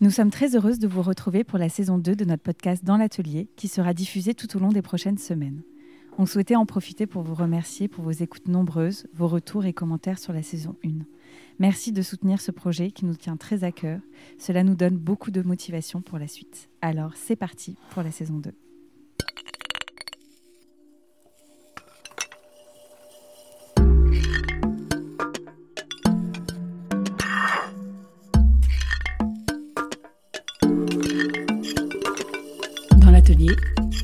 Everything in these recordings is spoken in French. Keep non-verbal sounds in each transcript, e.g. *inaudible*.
Nous sommes très heureuses de vous retrouver pour la saison 2 de notre podcast Dans l'atelier qui sera diffusée tout au long des prochaines semaines. On souhaitait en profiter pour vous remercier pour vos écoutes nombreuses, vos retours et commentaires sur la saison 1. Merci de soutenir ce projet qui nous tient très à cœur. Cela nous donne beaucoup de motivation pour la suite. Alors c'est parti pour la saison 2.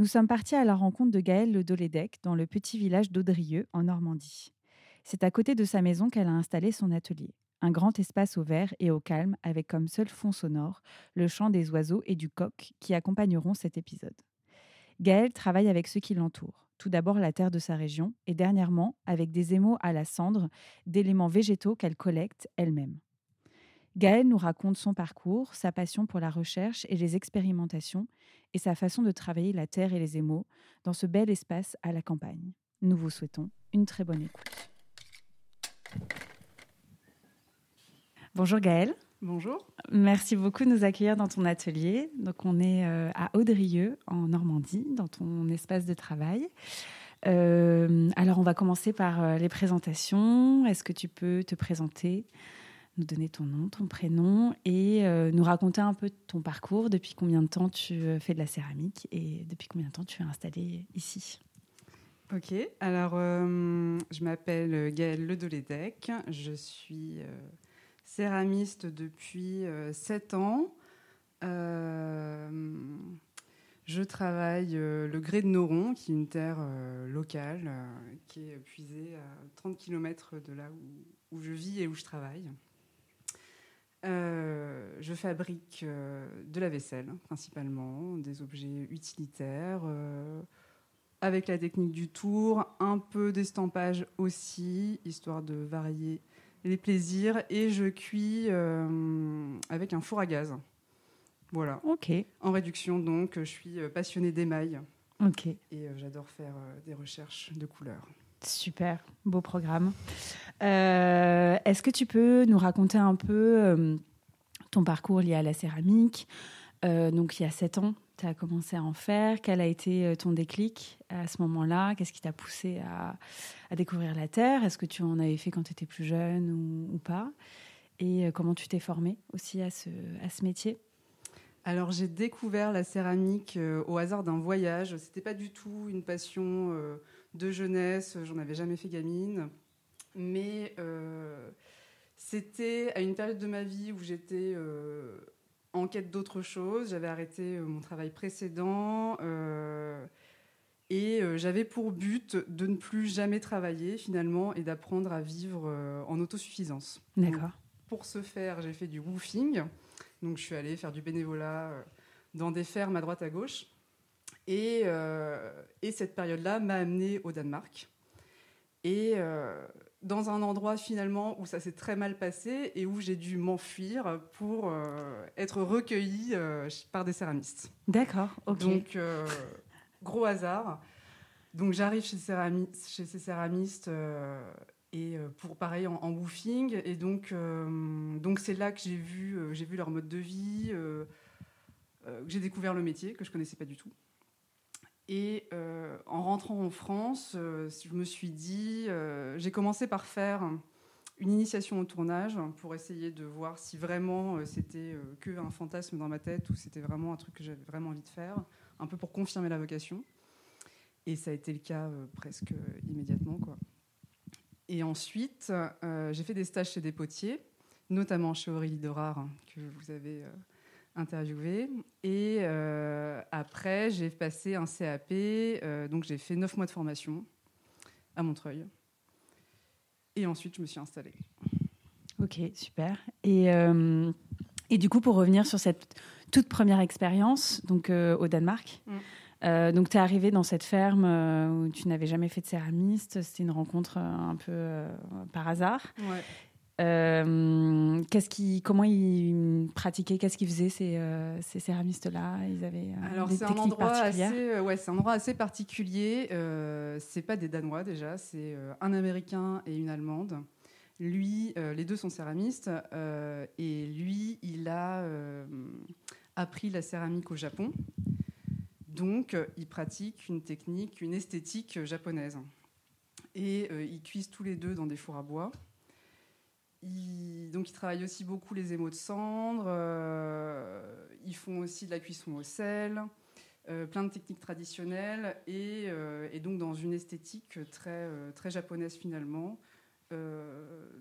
Nous sommes partis à la rencontre de Gaëlle Le Dolédec dans le petit village d'Audrieux, en Normandie. C'est à côté de sa maison qu'elle a installé son atelier. Un grand espace au vert et au calme, avec comme seul fond sonore le chant des oiseaux et du coq qui accompagneront cet épisode. Gaëlle travaille avec ceux qui l'entourent. Tout d'abord la terre de sa région, et dernièrement avec des émaux à la cendre, d'éléments végétaux qu'elle collecte elle-même. Gaëlle nous raconte son parcours, sa passion pour la recherche et les expérimentations, et sa façon de travailler la terre et les émaux dans ce bel espace à la campagne. Nous vous souhaitons une très bonne écoute. Bonjour Gaëlle. Bonjour. Merci beaucoup de nous accueillir dans ton atelier. Donc on est euh, à Audrieux en Normandie, dans ton espace de travail. Euh, alors on va commencer par euh, les présentations. Est-ce que tu peux te présenter? Nous donner ton nom, ton prénom et euh, nous raconter un peu ton parcours, depuis combien de temps tu euh, fais de la céramique et depuis combien de temps tu es installée ici. Ok, alors euh, je m'appelle Gaëlle Ledolédec, je suis euh, céramiste depuis 7 ans. je travaille le grès de Noron, qui est une terre locale qui est puisée à 30 km de là où, où je vis et où je travaille. Euh, je fabrique euh, de la vaisselle, principalement, des objets utilitaires, euh, avec la technique du tour, un peu d'estampage aussi, histoire de varier les plaisirs. Et je cuis avec un four à gaz. Voilà. Ok. En réduction, donc, je suis passionnée d'émail. Ok. Et j'adore faire des recherches de couleurs. Super, beau programme. Euh, Est-ce que tu peux nous raconter un peu euh, ton parcours lié à la céramique? Euh, Donc, il y a sept ans, tu as commencé à en faire. Quel a été ton déclic à ce moment-là? Qu'est-ce qui t'a poussé à, découvrir la terre? Est-ce que tu en avais fait quand tu étais plus jeune ou, pas? Et comment tu t'es formée aussi à ce, à ce métier? Alors j'ai découvert la céramique au hasard d'un voyage. C'était pas du tout une passion de jeunesse. J'en avais jamais fait gamine, mais euh, c'était à une période de ma vie où j'étais euh, en quête d'autre chose. J'avais arrêté euh, mon travail précédent et j'avais pour but de ne plus jamais travailler finalement et d'apprendre à vivre en autosuffisance. D'accord. Pour ce faire, j'ai fait du woofing. Donc je suis allée faire du bénévolat dans des fermes à droite à gauche. Et, euh, et cette période-là m'a amenée au Danemark. Et euh, dans un endroit finalement où ça s'est très mal passé et où j'ai dû m'enfuir pour euh, être recueillie par des céramistes. D'accord, ok. Donc gros hasard. Donc j'arrive chez, ces céramistes et pour pareil en, en woofing et donc donc c'est là que j'ai vu j'ai vu leur mode de vie euh, j'ai découvert le métier que je connaissais pas du tout et en rentrant en France je me suis dit j'ai commencé par faire une initiation au tournage pour essayer de voir si vraiment c'était que un fantasme dans ma tête ou c'était vraiment un truc que j'avais vraiment envie de faire un peu pour confirmer la vocation. Et ça a été le cas presque immédiatement quoi. Et ensuite, euh, j'ai fait des stages chez des potiers, notamment chez Aurélie Dorard, que vous avez euh, interviewé. Et euh, après, j'ai passé un CAP, euh, donc j'ai fait neuf mois de formation à Montreuil. Et ensuite, je me suis installée. Ok, super. Et, et du coup, pour revenir sur cette toute première expérience, donc au Danemark, mm. donc tu es arrivé dans cette ferme où tu n'avais jamais fait de céramiste, c'était une rencontre un peu par hasard. Ouais. Euh, qu'est-ce qui, comment ils pratiquaient, qu'est-ce qu'ils faisaient ces, euh, ces céramistes-là? Ils avaient euh, Alors c'est un endroit assez, ouais, c'est un endroit assez particulier. c'est pas des Danois déjà, c'est un Américain et une Allemande. Lui, les deux sont céramistes et lui, il a appris la céramique au Japon. Donc, il pratique une technique, une esthétique japonaise. Et ils cuisent tous les deux dans des fours à bois. Ils, donc ils travaillent aussi beaucoup les émaux de cendre, euh, ils font aussi de la cuisson au sel, euh, plein de techniques traditionnelles et, euh, et, donc dans une esthétique très, très japonaise finalement.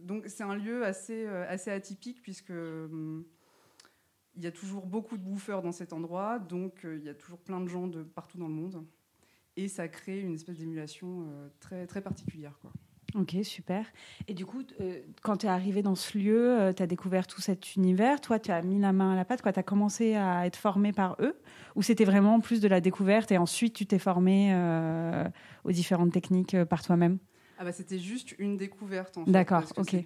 donc c'est un lieu assez, assez atypique puisque hum, il y a toujours beaucoup de bouffeurs dans cet endroit, donc il y a toujours plein de gens de partout dans le monde et ça crée une espèce d'émulation très, très particulière. Quoi. Ok, super. Et du coup, euh, quand tu es arrivé dans ce lieu, euh, tu as découvert tout cet univers. Toi, tu as mis la main à la pâte. Tu as commencé à être formé par eux? Ou c'était vraiment plus de la découverte et ensuite tu t'es formé euh, aux différentes techniques par toi-même? Ah bah c'était juste une découverte en fait. D'accord, ok.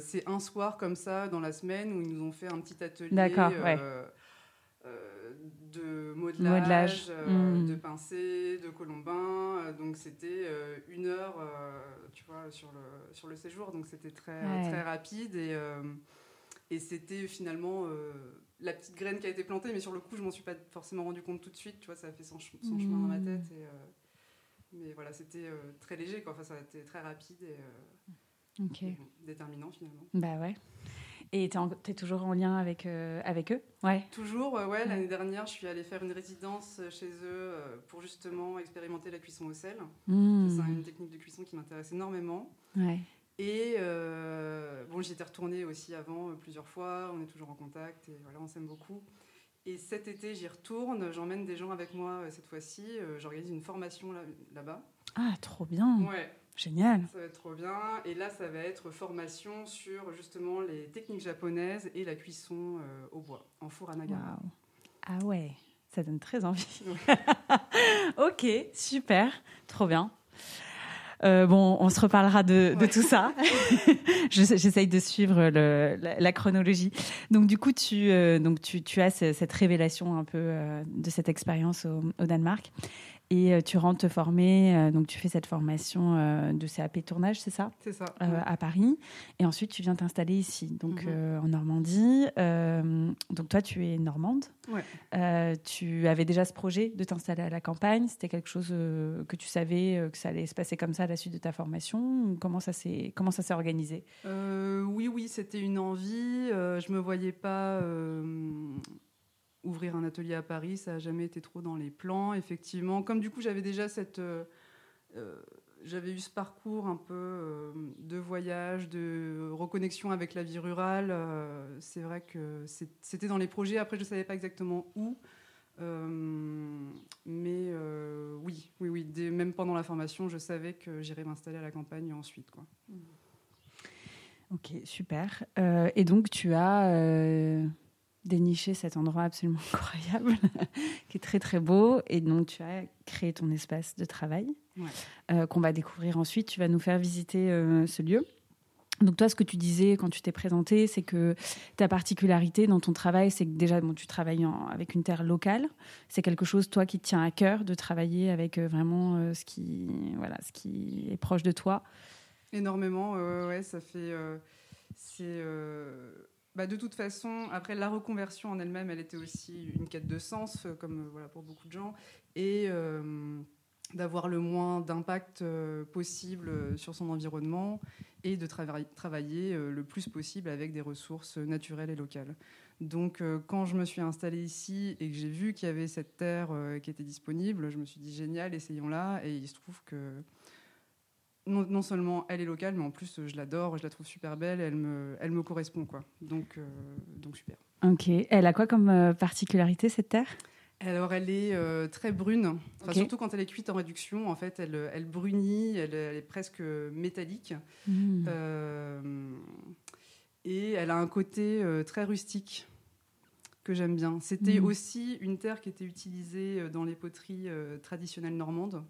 c'est un soir comme ça dans la semaine où ils nous ont fait un petit atelier. D'accord, ouais de modelage, euh, hmm. de pincé, de colombin. Euh, donc c'était euh, une heure, tu vois, sur le, sur le séjour. Donc c'était très, très rapide et, et c'était finalement la petite graine qui a été plantée. Mais sur le coup, je m'en suis pas forcément rendu compte tout de suite. Tu vois, ça a fait son, son chemin dans ma hmm. tête. Et, mais voilà, c'était très léger. Quoi. Enfin, ça a été très rapide et, et déterminant finalement. Bah ouais. Et tu es, toujours en lien avec, euh, avec eux? Ouais. Toujours, ouais. L'année dernière, je suis allée faire une résidence chez eux euh, pour justement expérimenter la cuisson au sel. Mmh. C'est une technique de cuisson qui m'intéresse énormément. Ouais. Et euh, bon, j'y étais retournée aussi avant plusieurs fois. On est toujours en contact et voilà, on s'aime beaucoup. Et cet été, j'y retourne. J'emmène des gens avec moi cette fois-ci. J'organise une formation là-bas. ah, trop bien. Ouais. Génial. Ça va être trop bien. Et là, ça va être formation sur justement les techniques japonaises et la cuisson euh, au bois, en four à nagara. Ah ouais, ça donne très envie. *laughs* ok, super, trop bien. Euh, bon, on se reparlera de, tout ça. *laughs* J'essaye de suivre la, chronologie. Donc, du coup, tu, euh, donc tu, tu, as cette révélation un peu de cette expérience au, au Danemark. Et euh, tu rentres te former, euh, donc tu fais cette formation euh, de CAP tournage, c'est ça? C'est ça. À Paris. Et ensuite, tu viens t'installer ici, donc mhm. en Normandie. donc toi, tu es normande. Ouais. tu avais déjà ce projet de t'installer à la campagne? C'était quelque chose que tu savais que ça allait se passer comme ça à la suite de ta formation? Comment ça s'est comment ça s'est organisé? Oui, oui, c'était une envie. je me voyais pas ouvrir un atelier à Paris, ça n'a jamais été trop dans les plans, effectivement. Comme du coup, j'avais déjà cette. Euh, euh, j'avais eu ce parcours un peu euh, de voyage, de reconnexion avec la vie rurale. c'est vrai que c'était dans les projets. Après, je ne savais pas exactement où. mais oui, oui, oui. même pendant la formation, je savais que j'irais m'installer à la campagne ensuite. Quoi. Ok, super. et donc, tu as dénicher cet endroit absolument *laughs* incroyable, *laughs* qui est très très beau. Et donc, tu as créé ton espace de travail euh, qu'on va découvrir ensuite. Tu vas nous faire visiter euh, ce lieu. Donc toi, ce que tu disais quand tu t'es présenté, c'est que ta particularité dans ton travail, c'est que déjà, bon, tu travailles avec une terre locale. C'est quelque chose, toi, qui te tient à cœur de travailler avec euh, vraiment ce, qui, voilà, ce qui est proche de toi. Énormément, ouais, ça fait... c'est bah, de toute façon, après la reconversion en elle-même, elle était aussi une quête de sens, euh, comme euh, voilà, pour beaucoup de gens, et euh, d'avoir le moins d'impact possible sur son environnement et de travailler le plus possible avec des ressources naturelles et locales. Donc quand je me suis installée ici et que j'ai vu qu'il y avait cette terre qui était disponible, je me suis dit génial, essayons-la, et il se trouve que non, seulement elle est locale, mais en plus je l'adore, je la trouve super belle, elle me, elle me correspond quoi. Donc, euh, donc super. Ok. Elle a quoi comme euh, particularité cette terre? Alors elle est euh, très brune, surtout quand elle est cuite en réduction. En fait, elle, elle brunit, elle, est presque métallique. Hmm. et elle a un côté très rustique que j'aime bien. C'était Mhm. aussi une terre qui était utilisée euh, dans les poteries euh, traditionnelles normandes.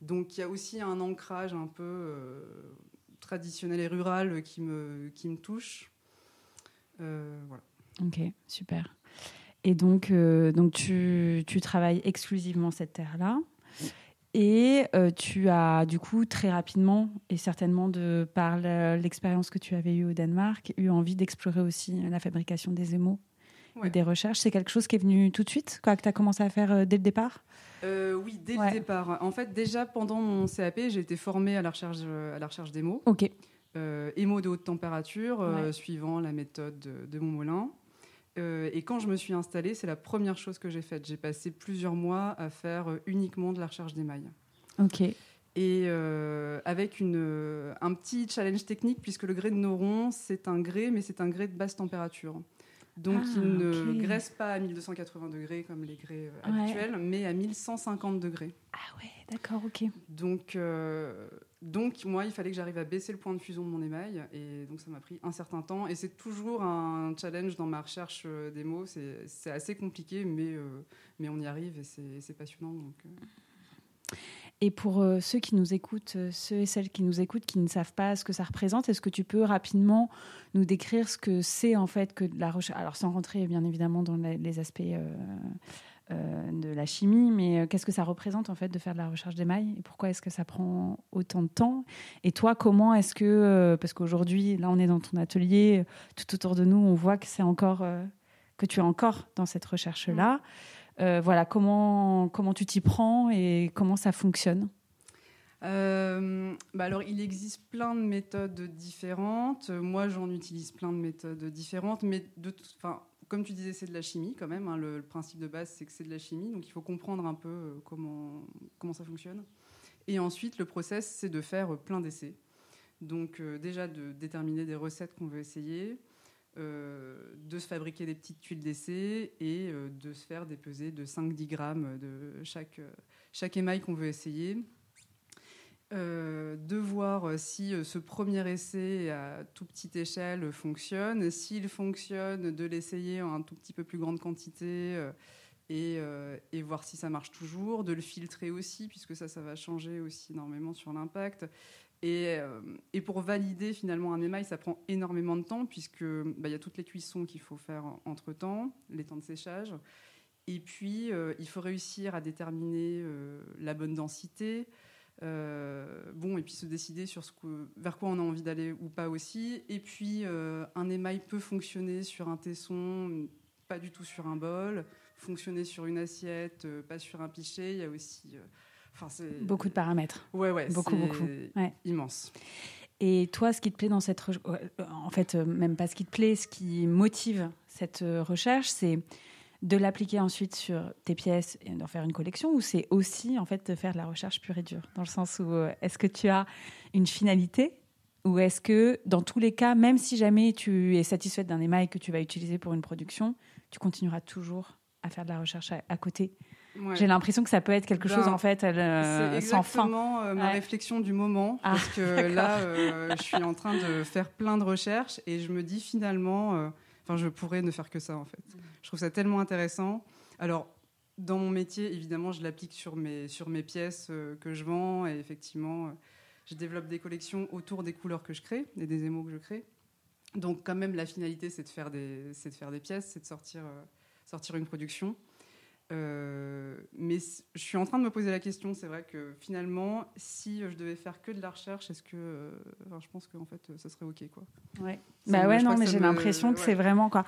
Donc il y a aussi un ancrage un peu euh, traditionnel et rural qui me, qui me touche. Euh, voilà. Ok, super. Et donc, donc tu, tu travailles exclusivement cette terre-là. Et tu as, du coup, très rapidement, et certainement de par le- l'expérience que tu avais eue au Danemark, eu envie d'explorer aussi la fabrication des émaux Ouais. des recherches. C'est quelque chose qui est venu tout de suite, quoi, que tu as commencé à faire euh, dès le départ? Euh, oui, dès Ouais. le départ. En fait, déjà pendant mon CAP, j'ai été formée à la recherche, à la recherche d'émo. Ok. euh, émo de haute température, euh, Ouais. suivant la méthode de, de Montmolin. Euh, et quand je me suis installée, c'est la première chose que j'ai faite. J'ai passé plusieurs mois à faire euh, uniquement de la recherche d'émail. Ok. Et euh, avec une, euh, un petit challenge technique, puisque le grès de Noron, c'est un grès, mais c'est un grès de basse température. Donc Ah, il ne graisse pas à 1280 degrés comme les grès euh, Ouais. habituels, mais à 1150 degrés. Ah ouais, d'accord, ok. Donc, euh, donc, moi, il fallait que j'arrive à baisser le point de fusion de mon émail. Et donc, ça m'a pris un certain temps. Et c'est toujours un challenge dans ma recherche euh, des mots. C'est assez compliqué, mais, euh, mais on y arrive et c'est c'est passionnant. Donc, euh. Et pour euh, ceux qui nous écoutent, euh, ceux et celles qui nous écoutent, qui ne savent pas ce que ça représente, est-ce que tu peux rapidement nous décrire ce que c'est en fait que de la recherche? Alors sans rentrer bien évidemment dans les, aspects euh, de la chimie, mais qu'est-ce que ça représente en fait de faire de la recherche d'émail et pourquoi est-ce que ça prend autant de temps? Et toi, comment est-ce que parce qu'aujourd'hui là on est dans ton atelier, tout autour de nous on voit que c'est encore que tu es encore dans cette recherche là. Euh, voilà, comment, comment tu t'y prends et comment ça fonctionne? Euh, bah alors, il existe plein de méthodes différentes. Euh, Moi, j'en utilise plein de méthodes différentes, mais comme tu disais, c'est de la chimie quand même. hein. Le, principe de base, c'est que c'est de la chimie, donc il faut comprendre un peu euh, comment, comment ça fonctionne. Et ensuite, le process, c'est de faire euh, plein d'essais. Donc, euh, déjà, de déterminer des recettes qu'on veut essayer, euh, de se fabriquer des petites tuiles d'essai et euh, de se faire des pesées de 5-10 grammes de chaque, euh, chaque émail qu'on veut essayer. Euh, de voir euh, si euh, ce premier essai à tout petite échelle fonctionne. S'il fonctionne, de l'essayer en un tout petit peu plus grande quantité euh, et, euh, et voir si ça marche toujours. De le filtrer aussi, puisque ça, ça va changer aussi énormément sur l'impact. Et, euh, et pour valider finalement un émail, ça prend énormément de temps, puisque bah, il y a toutes les cuissons qu'il faut faire entre temps, les temps de séchage. Et puis, euh, il faut réussir à déterminer euh, la bonne densité, bon, et puis se décider sur ce vers quoi on a envie d'aller ou pas aussi. Et puis, un émail peut fonctionner sur un tesson, pas du tout sur un bol, fonctionner sur une assiette, pas sur un pichet. Il y a aussi. Euh, Enfin, Beaucoup de paramètres. Ouais, ouais, Beaucoup, beaucoup. Ouais. Immense. Et toi, ce qui te plaît dans cette recherche, en fait, euh, même pas ce qui te plaît, ce qui motive cette euh, recherche, c'est de l'appliquer ensuite sur tes pièces et d'en faire une collection, ou c'est aussi en fait de faire de la recherche pure et dure, dans le sens où euh, est-ce que tu as une finalité ou est-ce que dans tous les cas, même si jamais tu es satisfaite d'un émail que tu vas utiliser pour une production, tu continueras toujours à faire de la recherche à, à côté Ouais. J'ai l'impression que ça peut être quelque Ben, chose en fait euh, C'est sans fin. exactement euh, ma Ouais. réflexion du moment. Ah, parce que *laughs* là, euh, je suis en train de faire plein de recherches et je me dis finalement, euh, enfin, je pourrais ne faire que ça en fait. Je trouve ça tellement intéressant. Alors, dans mon métier, évidemment, je l'applique sur mes, sur mes pièces que je vends et effectivement, je développe des collections autour des couleurs que je crée et des émaux que je crée. Donc, quand même, la finalité, c'est de faire des, c'est de faire des pièces, c'est de sortir, sortir une production. Euh, mais je suis en train de me poser la question. C'est vrai que finalement, si euh, je devais faire que de la recherche, est-ce que, euh, enfin, je pense qu'en fait, ça serait ok, quoi. Ouais. Ça Bah me- ouais, non, mais j'ai me- l'impression que ouais. c'est vraiment quoi.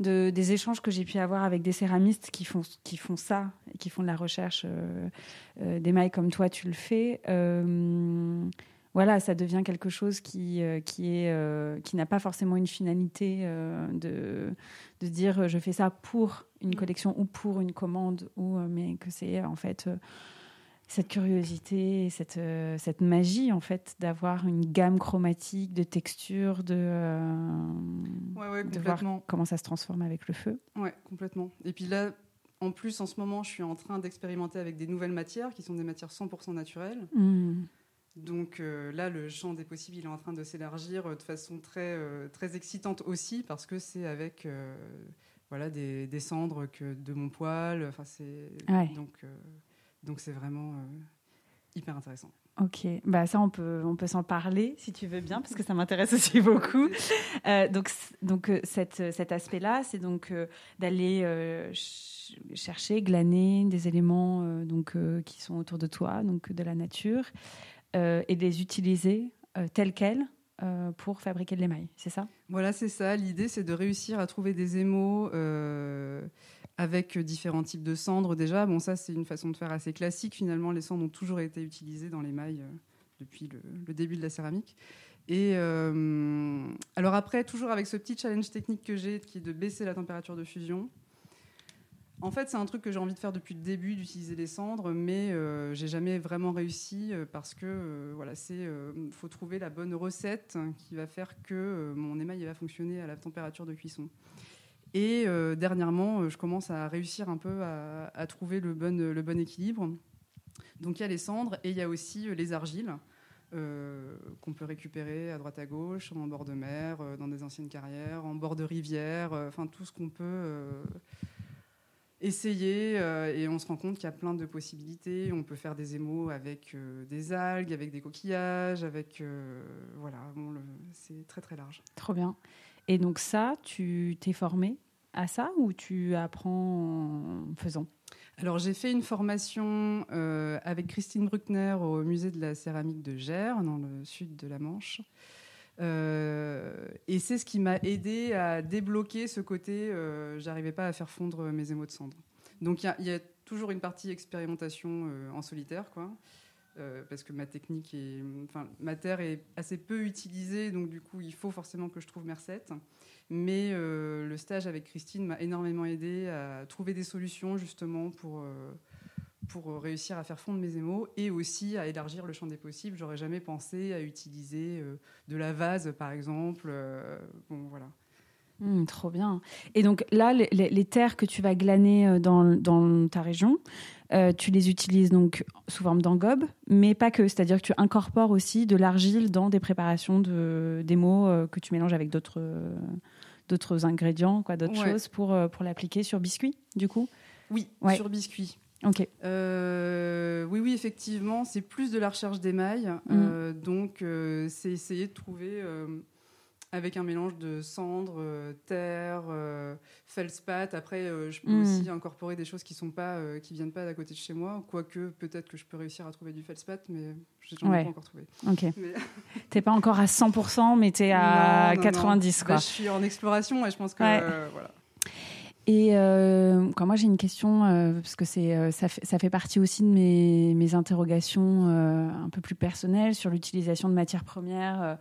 De, des échanges que j'ai pu avoir avec des céramistes qui font, qui font ça, et qui font de la recherche euh, euh, d'émail comme toi, tu le fais. Voilà, ça devient quelque chose qui, euh, qui, est, euh, qui n'a pas forcément une finalité euh, de, de dire je fais ça pour une Mm. collection ou pour une commande, ou, mais que c'est en fait cette curiosité, cette, cette magie en fait d'avoir une gamme chromatique, de textures, de, euh, Ouais, ouais, de voir comment ça se transforme avec le feu. Ouais, complètement. Et puis là, en plus, en ce moment, je suis en train d'expérimenter avec des nouvelles matières qui sont des matières 100% naturelles. Mm. Donc là, le champ des possibles, il est en train de s'élargir de façon très, très excitante aussi, parce que c'est avec voilà, des, des, cendres que de mon poil. Enfin, c'est donc donc c'est vraiment hyper intéressant. Ok, bah ça on peut on peut s'en parler si tu veux bien parce que ça m'intéresse *laughs* aussi beaucoup. *laughs* Euh, donc donc euh, cette, cet aspect-là, c'est donc euh, d'aller chercher, glaner des éléments donc qui sont autour de toi, donc de la nature, et de les utiliser tels quels pour fabriquer de l'émail. C'est ça? Voilà, c'est ça. L'idée, c'est de réussir à trouver des émaux avec différents types de cendres déjà. Bon, ça, c'est une façon de faire assez classique. Finalement, les cendres ont toujours été utilisées dans l'émail euh, depuis le, début de la céramique. Et euh, alors après, toujours avec ce petit challenge technique que j'ai, qui est de baisser la température de fusion. En fait, c'est un truc que j'ai envie de faire depuis le début, d'utiliser les cendres, mais euh, j'ai jamais vraiment réussi parce que voilà, c'est faut trouver la bonne recette qui va faire que mon émail va fonctionner à la température de cuisson. Et euh, dernièrement, euh, je commence à réussir un peu à, trouver le bon, le équilibre. Donc il y a les cendres et il y a aussi euh, les argiles qu'on peut récupérer à droite à gauche, en bord de mer, dans des anciennes carrières, en bord de rivière, enfin tout ce qu'on peut essayer et on se rend compte qu'il y a plein de possibilités. On peut faire des émaux avec des algues, avec des coquillages, avec voilà, c'est très très large. Trop bien. Et donc ça, tu t'es formé à ça ou tu apprends en faisant? Alors j'ai fait une formation euh, avec Christine Bruckner au musée de la céramique de Gers, dans le sud de la Manche. Euh, et c'est ce qui m'a aidé à débloquer ce côté, euh, j'arrivais pas à faire fondre mes émaux de cendre. Donc il y, a toujours une partie expérimentation en solitaire, quoi. parce que ma technique est, enfin, ma terre est assez peu utilisée, donc du coup, il faut forcément que je trouve mes recettes. Mais euh, le stage avec Christine m'a énormément aidé à trouver des solutions justement pour, euh, pour réussir à faire fondre mes émaux et aussi à élargir le champ des possibles. J'aurais jamais pensé à utiliser euh, de la vase par exemple. bon, voilà. Mmh, trop bien. Et donc là, les, terres que tu vas glaner dans, dans ta région, tu les utilises donc sous forme d'engobe, mais pas que. C'est-à-dire que tu incorpores aussi de l'argile dans des préparations de, d'émaux que tu mélanges avec d'autres d'autres ingrédients, quoi, d'autres choses pour, euh, pour l'appliquer sur biscuit, du coup? Oui, sur biscuit. Euh, oui, oui, effectivement, c'est plus de la recherche d'émail. Mm. Euh, donc, c'est essayer de trouver avec un mélange de cendres, euh, terre, euh, feldspath. Après, euh, je peux hmm. aussi incorporer des choses qui sont pas, qui viennent pas d'à côté de chez moi. Quoique, peut-être que je peux réussir à trouver du feldspath, mais je n'en ai pas encore trouvé. Ok. *laughs* T'es pas encore à 100%, mais tu es à 90, quoi. Bah, je suis en exploration et je pense que voilà. Et quand moi j'ai une question, parce que c'est, ça, fait, ça fait partie aussi de mes, mes interrogations un peu plus personnelles sur l'utilisation de matières premières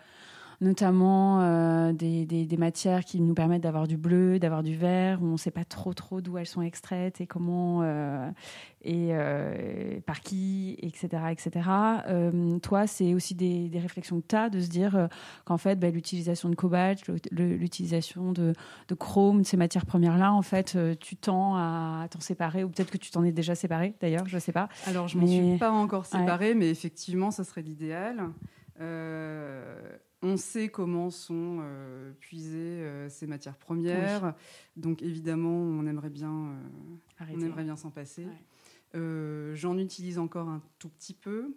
notamment euh, des, des, matières qui nous permettent d'avoir du bleu, d'avoir du vert, où on ne sait pas trop trop d'où elles sont extraites et comment euh, et euh, par qui, etc. etc. toi, c'est aussi des, des, réflexions que tu as de se dire qu'en fait, bah, l'utilisation de cobalt, l'utilisation de, de, chrome, de ces matières premières-là, en fait, tu tends à t'en séparer, ou peut-être que tu t'en es déjà séparé d'ailleurs, je ne sais pas. Alors, je ne m'en suis pas encore séparée, mais effectivement, ça serait l'idéal. Euh, on sait comment sont euh, puisées euh, ces matières premières, donc évidemment, on aimerait bien, on aimerait bien s'en passer. J'en utilise encore un tout petit peu.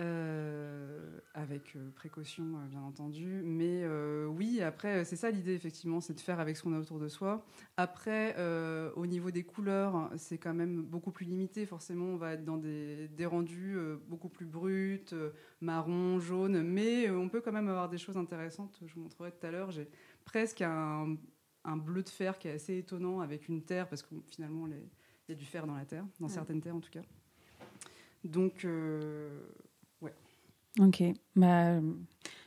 Euh, avec euh, précaution euh, bien entendu. Mais oui, après, c'est ça l'idée effectivement, c'est de faire avec ce qu'on a autour de soi. Après, au niveau des couleurs, c'est quand même beaucoup plus limité. Forcément, on va être dans des, rendus beaucoup plus bruts, marron, jaune, mais on peut quand même avoir des choses intéressantes. Je vous montrerai tout à l'heure. J'ai presque un, bleu de fer qui est assez étonnant avec une terre, parce que finalement, il y a du fer dans la terre, dans certaines terres en tout cas. Donc, Ok. Bah,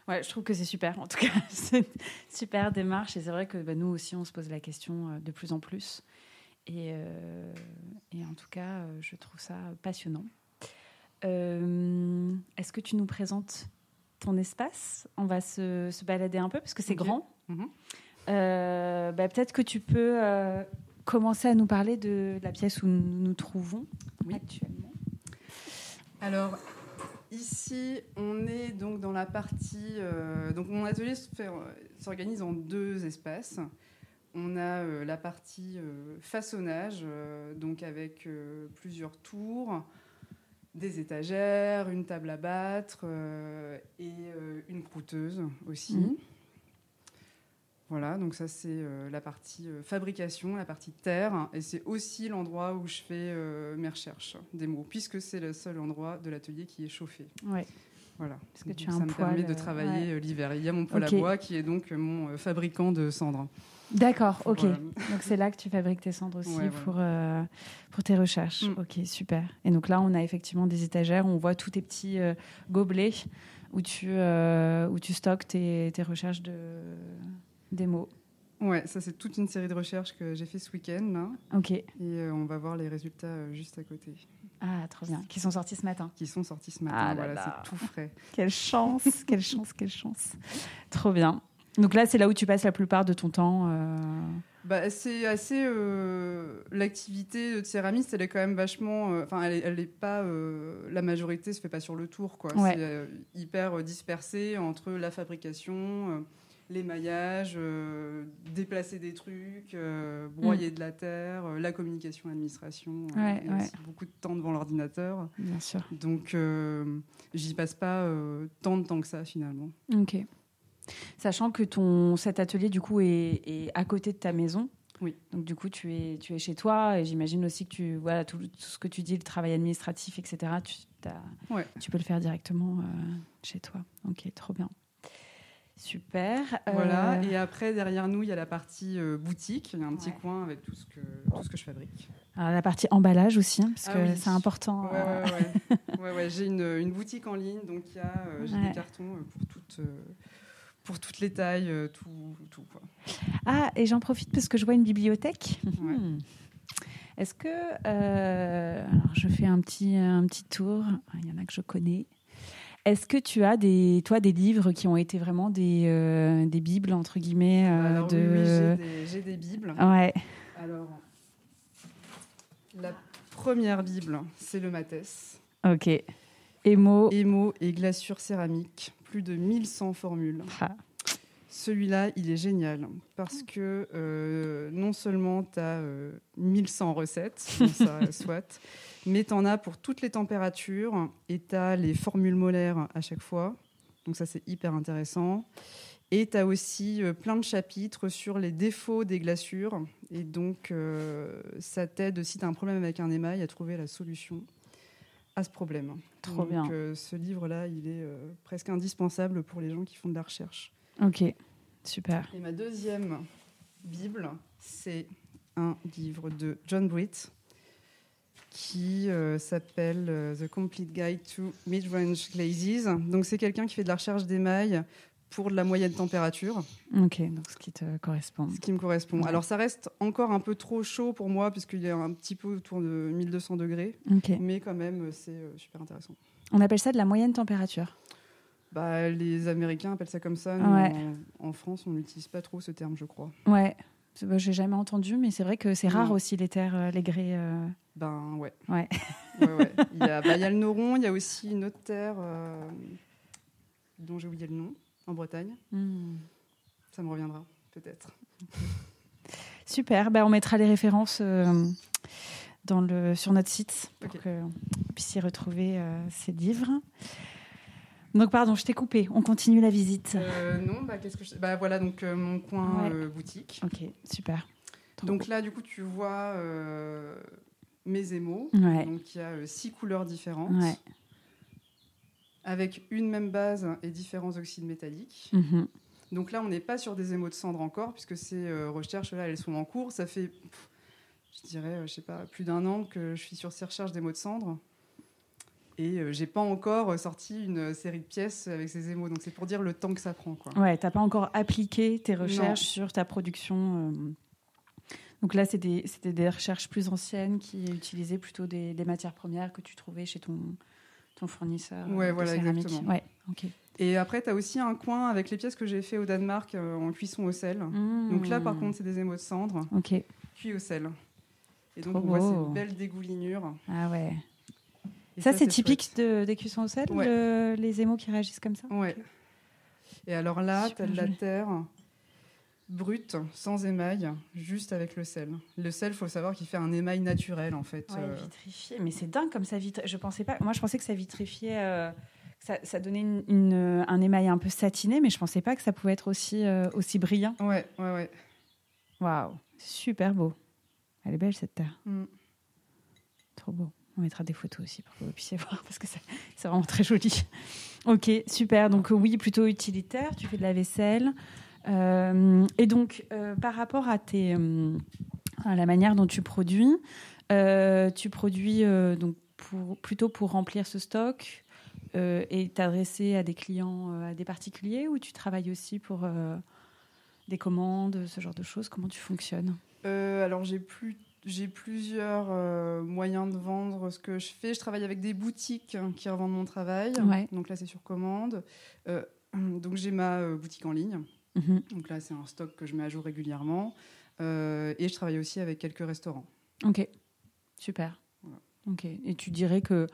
ouais, je trouve que c'est super. En tout cas, *laughs* c'est une super démarche. Et c'est vrai que bah, nous aussi, on se pose la question euh, de plus en plus. Et, euh, et en tout cas, euh, je trouve ça passionnant. Est-ce que tu nous présentes ton espace? On va se, se, balader un peu parce que c'est grand. Mhm. bah, Peut-être que tu peux commencer à nous parler de la pièce où nous nous trouvons actuellement. Alors, ici, on est donc dans la partie. euh, donc, mon atelier s'organise en deux espaces. On a euh, la partie euh, façonnage, donc avec plusieurs tours, des étagères, une table à battre et une croûteuse aussi. Mhm. Voilà, donc ça c'est euh, la partie euh, fabrication, la partie terre, et c'est aussi l'endroit où je fais euh, mes recherches des mots, puisque c'est le seul endroit de l'atelier qui est chauffé. Ouais. Voilà. Parce que tu as ça un me permet de travailler ouais. l'hiver. Il y a mon poêle à bois qui est donc mon fabricant de cendres. D'accord, ok. Voilà. Donc c'est là que tu fabriques tes cendres aussi Ouais, pour, pour tes recherches. Mm. Ok, super. Et donc là, on a effectivement des étagères, on voit tous tes petits gobelets où tu, où tu stockes tes, tes recherches de, des mots. Ouais, ça c'est toute une série de recherches que j'ai fait ce week-end là, Ok. et euh, on va voir les résultats euh, juste à côté, Ah, trop bien. Qui sont sortis ce matin. qui sont sortis ce matin. Ah là voilà, là. c'est tout frais. *laughs* Quelle chance, quelle chance, quelle chance. Trop bien. Donc là, c'est là où tu passes la plupart de ton temps. euh, Bah, c'est assez. L'activité de céramiste, elle est quand même vachement. Enfin, elle, elle est pas. la majorité se fait pas sur le tour, quoi. Ouais. C'est hyper dispersé entre la fabrication, euh, l'émaillage, euh, déplacer des trucs, euh, broyer de la terre, euh, la communication administration. Mm. Ouais, ouais. beaucoup de temps devant l'ordinateur. Bien sûr. Donc, j'y passe pas tant de temps que ça, finalement. Ok. Sachant que ton, cet atelier, du coup, est, est à côté de ta maison. Oui. Donc, du coup, tu es, tu es chez toi. Et j'imagine aussi que tu, voilà, tout, tout ce que tu dis, le travail administratif, etc., tu, Ouais. tu peux le faire directement chez toi. Ok, trop bien. Super. Voilà. Euh, Et après, derrière nous, il y a la partie euh, boutique. Il y a un petit Ouais. coin avec tout ce que, tout ce que je fabrique. alors, la partie emballage aussi, hein, parce Ah que oui. c'est important. Ouais, euh, *laughs* ouais, ouais, J'ai une, une boutique en ligne, donc il y a, euh, j'ai des cartons euh, pour toutes, euh, pour toutes les tailles, euh, tout, tout quoi. Ah, et j'en profite parce que je vois une bibliothèque. Ouais. Hmm. Est-ce que. euh, alors, je fais un petit, un petit tour. Ah, Il y en a que je connais. Est-ce que tu as des, toi, des livres qui ont été vraiment des, euh, des bibles, entre guillemets euh, Alors oui, de... oui, j'ai des, bibles. Ouais, Alors, la première bible, c'est le Matès. ok. Émo. Émo et glaçure céramique, plus de 1100 formules. Ah, Celui-là, il est génial parce que euh, non seulement tu as 1100 recettes, ça *laughs* soit, mais tu en as pour toutes les températures et tu as les formules molaires à chaque fois. Donc ça, c'est hyper intéressant. Et tu as aussi euh, plein de chapitres sur les défauts des glaçures. Et donc, euh, ça t'aide, si tu as un problème avec un émail, à trouver la solution à ce problème. Trop Donc, bien. euh, ce livre-là, il est euh, presque indispensable pour les gens qui font de la recherche. ok, super. Et ma deuxième Bible, c'est un livre de John Britt qui euh, s'appelle euh, The Complete Guide to Mid-Range Glazes. Donc c'est quelqu'un qui fait de la recherche d'émail pour de la moyenne température, Ok, donc ce qui te correspond. ce qui me correspond. Alors ça reste encore un peu trop chaud pour moi puisqu'il est un petit peu autour de 1200 degrés, Ok. mais quand même c'est euh, super intéressant. On appelle ça de la moyenne température. Bah, les Américains appellent ça comme ça. Nous, Ouais. en, en France, on n'utilise pas trop ce terme, je crois. Ouais. Bah, J'ai jamais entendu, mais c'est vrai que c'est rare aussi les terres, euh, les grès. euh, Ben ouais. Ouais. Ouais, ouais. *laughs* Il, y a, bah, il y a le Noron, il y a aussi une autre terre euh, dont j'ai oublié le nom, en Bretagne. hmm. Ça me reviendra, peut-être. *laughs* Super, ben, on mettra les références euh, dans le, sur notre site pour qu'on puisse y retrouver euh, ces livres. Donc, pardon, je t'ai coupé. On continue la visite. Euh, non, bah, qu'est-ce que je... bah voilà donc euh, mon coin Ouais. euh, boutique. Ok, super. Donc là, du coup, tu vois mes émaux. Ouais. Donc il y a six couleurs différentes, Ouais. avec une même base et différents oxydes métalliques. Mhm. Donc là, on n'est pas sur des émaux de cendre encore, puisque ces recherches là, elles sont en cours. Ça fait, pff, je dirais, je sais pas, plus d'un an que je suis sur ces recherches d'émaux de cendre. Et euh, j'ai pas encore euh, sorti une euh, série de pièces avec ces émaux. Donc c'est pour dire le temps que ça prend, quoi. Ouais, t'as pas encore appliqué tes recherches Non. sur ta production. Donc là, c'est des- c'était des, recherches plus anciennes qui utilisaient plutôt des, des matières premières que tu trouvais chez ton, ton fournisseur. Ouais, voilà, céramique. exactement. Ouais, ok. Et après, tu as aussi un coin avec les pièces que j'ai fait au Danemark euh, en cuisson au sel. Donc là, par Mmh. contre, c'est des émaux de cendre Ok. cuits au sel. Et donc, on voit beau. ces belles dégoulinures. Ah ouais. Et ça, c'est typique de, des cuissons au sel, Ouais. le- les émaux qui réagissent comme ça Ouais. Et alors là, tu as de la terre brute, sans émail, juste avec le sel. Le sel, faut savoir qu'il fait un émail naturel, en fait. Ouais, euh, vitrifié. Mais c'est dingue comme ça vitrifie. Je pensais pas. Moi, je pensais que ça vitrifiait. euh, ça, ça donnait une, une, euh, un émail un peu satiné, mais je pensais pas que ça pouvait être aussi, euh, aussi brillant. Ouais, ouais, ouais. Waouh, super beau. Elle est belle cette terre. Mm. Trop beau. On mettra des photos aussi pour que vous puissiez *laughs* voir parce que c'est vraiment très joli. Ok, super. Donc euh, oui, plutôt utilitaire. Tu fais de la vaisselle. Euh, et donc, euh, par rapport à, la manière dont tu produis, tu produis donc plutôt pour remplir ce stock et t'adresser à des clients, à des particuliers, ou tu travailles aussi pour des commandes, ce genre de choses? Comment tu fonctionnes? Alors j'ai plus j'ai plusieurs euh, moyens de vendre ce que je fais. Je travaille avec des boutiques hein, qui revendent mon travail. Ouais. Donc là c'est sur commande. Euh, donc j'ai ma euh, boutique en ligne. Mhm. Donc là c'est un stock que je mets à jour régulièrement. Et je travaille aussi avec quelques restaurants. Ok, super. Voilà. Ok. Et tu dirais que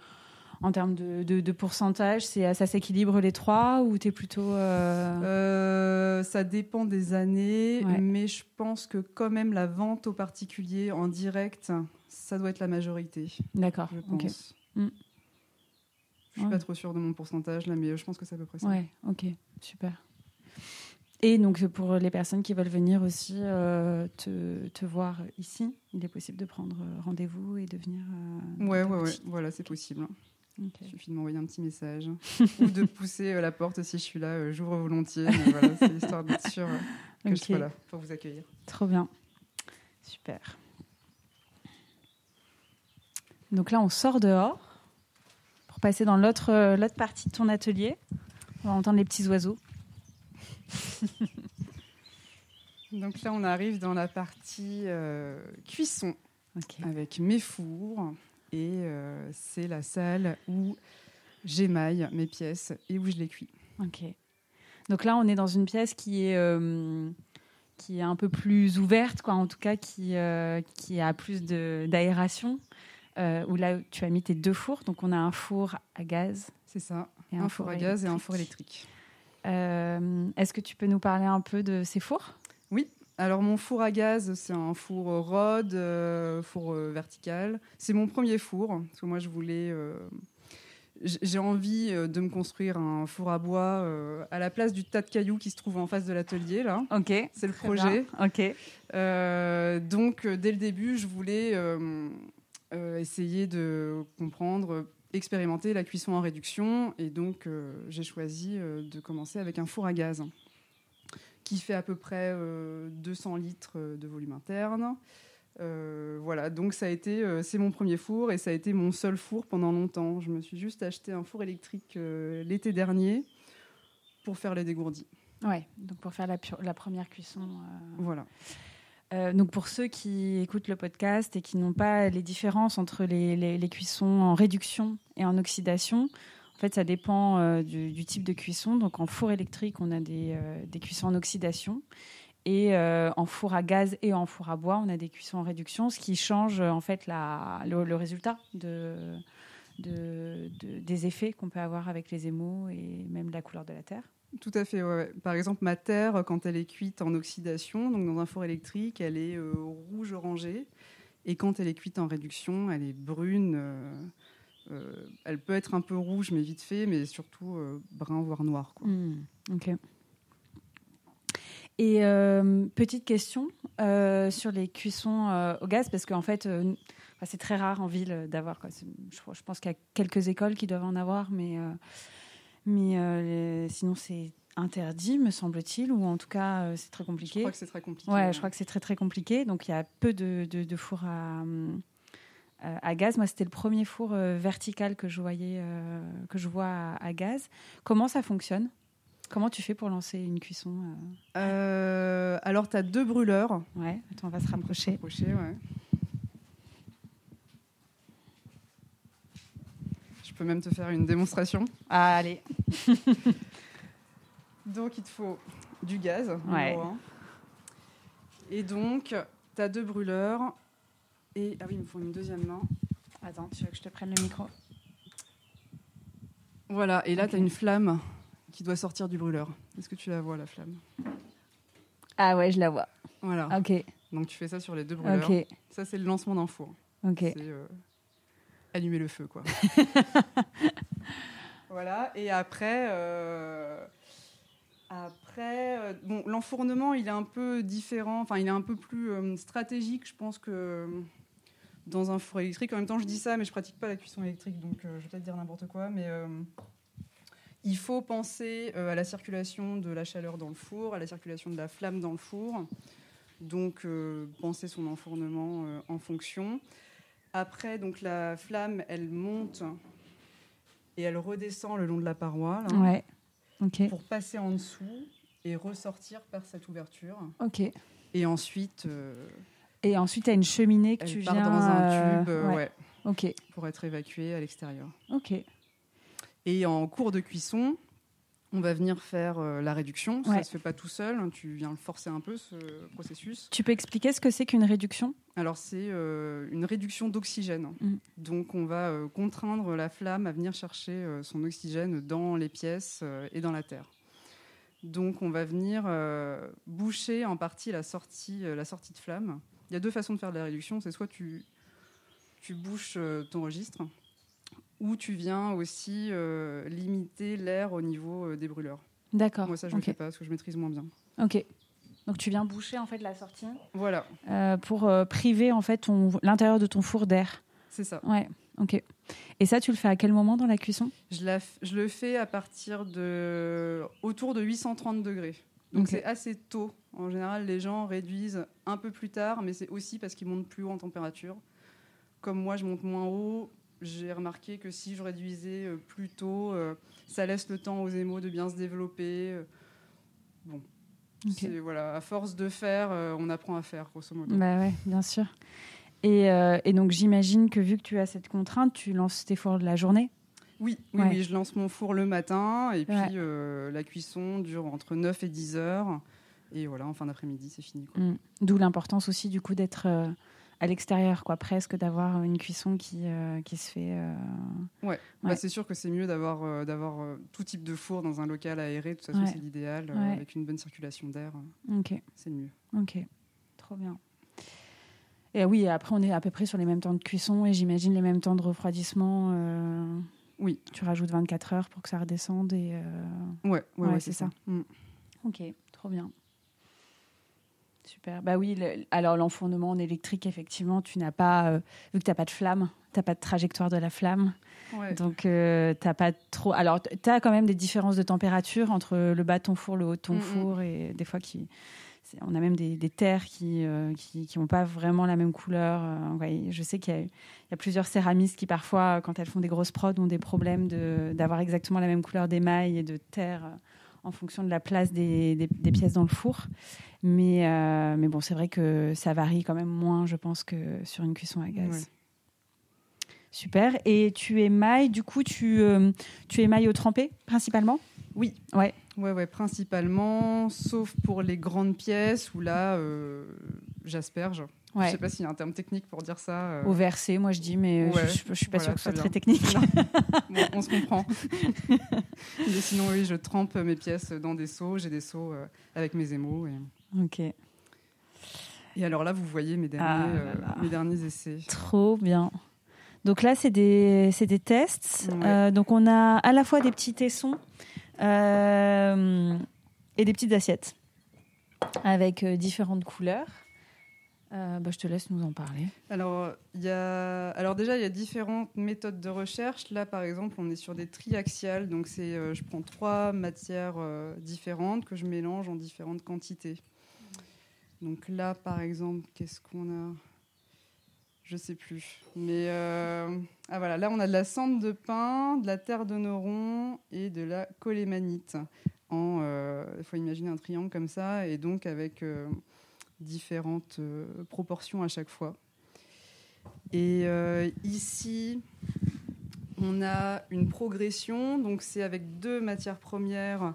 en termes de, de- de pourcentage, c'est ça s'équilibre les trois ou tu es plutôt. euh, Euh, ça dépend des années, Ouais. mais je pense que quand même la vente aux particuliers en direct, ça doit être la majorité, D'accord. je pense. Mm. Je suis Ouais. pas trop sûre de mon pourcentage là, mais je pense que c'est à peu près ça. Ouais, ok, super. Et donc pour les personnes qui veulent venir aussi euh, te, te voir ici, il est possible de prendre rendez-vous et de venir. euh, Ouais, ouais, ouais, voilà, c'est possible. Il suffit de m'envoyer un petit message *laughs* ou de pousser euh, la porte si je suis là, euh, j'ouvre volontiers. Voilà, c'est histoire d'être sûr euh, que je sois là pour vous accueillir. Trop bien. Super. Donc là, on sort dehors pour passer dans l'autre l'autre partie de ton atelier. On va entendre les petits oiseaux. *laughs* Donc là, on arrive dans la partie cuisson. Avec mes fours et euh, c'est la salle où j'émaille mes pièces et où je les cuis. Ok. Donc là, on est dans une pièce qui est euh, qui est un peu plus ouverte, quoi. En tout cas, qui euh, qui a plus de d'aération. euh, où là, tu as mis tes deux fours. Donc, on a un four à gaz C'est ça, et un, four à gaz et un four électrique. Est-ce que tu peux nous parler un peu de ces fours? Alors mon four à gaz, c'est un four Rode, euh, four euh, vertical. C'est mon premier four, parce que moi je voulais... euh, j'ai envie de me construire un four à bois à la place du tas de cailloux qui se trouve en face de l'atelier, là. Ok. C'est le projet. bien. Ok. Donc, dès le début, je voulais essayer de comprendre, expérimenter la cuisson en réduction. Et donc, j'ai choisi de commencer avec un four à gaz qui fait à peu près euh, 200 litres euh, de volume interne. Euh, voilà, donc ça a été, euh, c'est mon premier four et ça a été mon seul four pendant longtemps. Je me suis juste acheté un four électrique euh, l'été dernier pour faire les dégourdis. Ouais. Donc pour faire la, première cuisson. euh, Voilà. Euh, donc pour ceux qui écoutent le podcast et qui n'ont pas les différences entre les, les- les cuissons en réduction et en oxydation, en fait ça dépend euh, du, type de cuisson. Donc en four électrique, on a des, euh, cuissons en oxydation. Et euh, en four à gaz et en four à bois, on a des cuissons en réduction, ce qui change en fait le, résultat de, de- de- des effets qu'on peut avoir avec les émaux et même la couleur de la terre. Tout à fait. ouais. Par exemple, ma terre, quand elle est cuite en oxydation, donc dans un four électrique, elle est rouge orangé. Et quand elle est cuite en réduction, elle est brune. Euh, elle peut être un peu rouge, mais vite fait, mais surtout euh, brun, voire noir. quoi. Hmm, ok. Et euh, petite question euh, sur les cuissons euh, au gaz, parce qu'en fait, c'est très rare en ville d'avoir. Je, je pense qu'il y a quelques écoles qui doivent en avoir, mais, mais les- sinon c'est interdit, me semble-t-il, ou en tout cas c'est très Je compliqué. crois que c'est très compliqué. Ouais, je crois que c'est très très compliqué. Donc il y a peu de, de, de fours à, hum, à gaz. Moi, c'était le premier four euh, vertical que je voyais, euh, que je vois à, à gaz. Comment ça fonctionne? Comment tu fais pour lancer une cuisson euh? Euh, alors, tu as deux brûleurs. Ouais, attends, on va se rapprocher. Rapprochés, ouais. Je peux même te faire une démonstration. Ah, allez. *laughs* Donc, il te faut du gaz, Ouais. Et donc, tu as deux brûleurs. Et, ah oui, il me faut une deuxième main. Attends, tu veux que je te prenne le micro? Voilà, et là, tu as une flamme qui doit sortir du brûleur. Est-ce que tu la vois, la flamme? Ah ouais, je la vois. Voilà. Ok, Donc tu fais ça sur les deux brûleurs. ok, Ça, c'est le lancement d'un four. ok. C'est euh, allumer le feu, quoi. *laughs* voilà. Et après, euh, après, euh, bon, l'enfournement, il est un peu différent. Enfin, il est un peu plus euh, stratégique, je pense que dans un four électrique. En même temps, je dis ça, mais je pratique pas la cuisson électrique, donc euh, je vais peut-être dire n'importe quoi, mais euh, il faut penser euh, à la circulation de la chaleur dans le four, à la circulation de la flamme dans le four. Donc, penser son enfournement en fonction. Après, donc la flamme, elle monte et elle redescend le long de la paroi là, Ouais, pour passer en dessous et ressortir par cette ouverture. ok. Et ensuite, Et ensuite, tu as une cheminée que elle tu part viens... dans un euh, tube euh, ouais. ouais, Ok, pour être évacuée à l'extérieur. ok. Et en cours de cuisson, on va venir faire euh, la réduction. Ça ne se fait pas tout seul, hein, tu viens le forcer un peu, ce processus. Tu peux expliquer ce que c'est qu'une réduction? Alors, c'est euh, une réduction d'oxygène. Mm. Donc, on va euh, contraindre la flamme à venir chercher son oxygène dans les pièces et dans la terre. Donc, on va venir boucher en partie la sortie, la sortie de flamme. Il y a deux façons de faire de la réduction. C'est soit tu, tu bouches euh, ton registre, ou tu viens aussi euh, limiter l'air au niveau euh, des brûleurs. D'accord. Moi, ça, je ne ok. le fais pas parce que je maîtrise moins bien. Ok. Donc tu viens boucher en fait la sortie Voilà, euh, pour euh, priver en fait l'intérieur de ton four d'air. c'est ça. Ouais. Ok. Et ça, tu le fais à quel moment dans la cuisson? Je, la je le fais à partir de autour de 830 degrés. Donc c'est assez tôt. En général, les gens réduisent un peu plus tard, mais c'est aussi parce qu'ils montent plus haut en température. Comme moi, je monte moins haut, j'ai remarqué que si je réduisais euh, plus tôt, euh, ça laisse le temps aux émaux de bien se développer. euh. Bon, Ok. c'est- voilà, à force de faire, on apprend à faire, grosso modo. Bah ouais, bien sûr. Et, euh, et donc j'imagine que vu que tu as cette contrainte, tu lances tes fours de la journée. Oui, oui, Ouais. oui, je lance mon four le matin et puis Ouais. euh, la cuisson dure entre 9 et 10 heures. Et voilà, en fin d'après-midi, c'est fini. Mm. D'où l'importance aussi du coup d'être euh, à l'extérieur, quoi, presque d'avoir une cuisson qui, euh, qui se fait. Ouais, Bah, Ouais. c'est sûr que c'est mieux d'avoir d'avoir tout type de four dans un local aéré. De toute façon, c'est l'idéal. Avec une bonne circulation d'air, Ok, c'est mieux. ok, trop bien. Et oui, après on est à peu près sur les mêmes temps de cuisson et j'imagine les mêmes temps de refroidissement. Oui. Tu rajoutes 24 heures pour que ça redescende et. euh, Ouais, ouais, Ouais, ouais, c'est ça. ça. Mm. Ok, trop bien. Super. Bah oui, le- alors l'enfournement en électrique, effectivement, tu n'as pas, euh, vu que tu n'as pas de flamme, tu n'as pas de trajectoire de la flamme. Ouais. Donc, euh, tu n'as pas trop. Alors, tu as quand même des différences de température entre le bas de ton four, le haut de ton Mm, mm. four, et des fois, qui, on a même des, des terres qui n'ont qui, qui pas vraiment la même couleur. Euh, ouais, je sais qu'il y, a- il y a plusieurs céramistes qui, parfois, quand elles font des grosses prods, ont des problèmes de- d'avoir exactement la même couleur d'émail et de terre euh, en fonction de la place des, des- des pièces dans le four. Mais, euh, mais bon, c'est vrai que ça varie quand même moins, je pense, que sur une cuisson à gaz. Ouais. Super. Et tu émailles, du coup, tu, euh, tu émailles au trempé, principalement? Oui. Ouais. Ouais, ouais, principalement, sauf pour les grandes pièces où là, euh, j'asperge. Je Ouais. sais pas s'il y a un terme technique pour dire ça. euh. Au versé, moi je dis, mais euh, Ouais, je, je suis pas voilà, sûre que ce soit très très technique. *laughs* Bon, on se comprend. *laughs* Mais sinon, oui, je trempe mes pièces dans des seaux. J'ai des seaux euh, avec mes émaux. Et... ok. et alors là, vous voyez mes derniers, Ah là euh, mes derniers essais. Trop bien. Donc là, c'est des, des tests. Ouais. Euh, donc on a à la fois des petits tessons euh, et des petites assiettes avec euh, différentes couleurs. Euh, bah, je te laisse nous en parler. Alors, y a... alors déjà, il y a différentes méthodes de recherche. Là, par exemple, on est sur des triaxiales. Donc, je prends trois matières différentes que je mélange en différentes quantités. Donc là, par exemple, qu'est-ce qu'on a? Je sais plus. Mais euh, ah voilà, là, on a de la cendre de pin, de la terre de neuron et de la colémanite. En, il faut imaginer un triangle comme ça, et donc avec euh, différentes euh, proportions à chaque fois. Et euh, ici, on a une progression, donc c'est avec deux matières premières.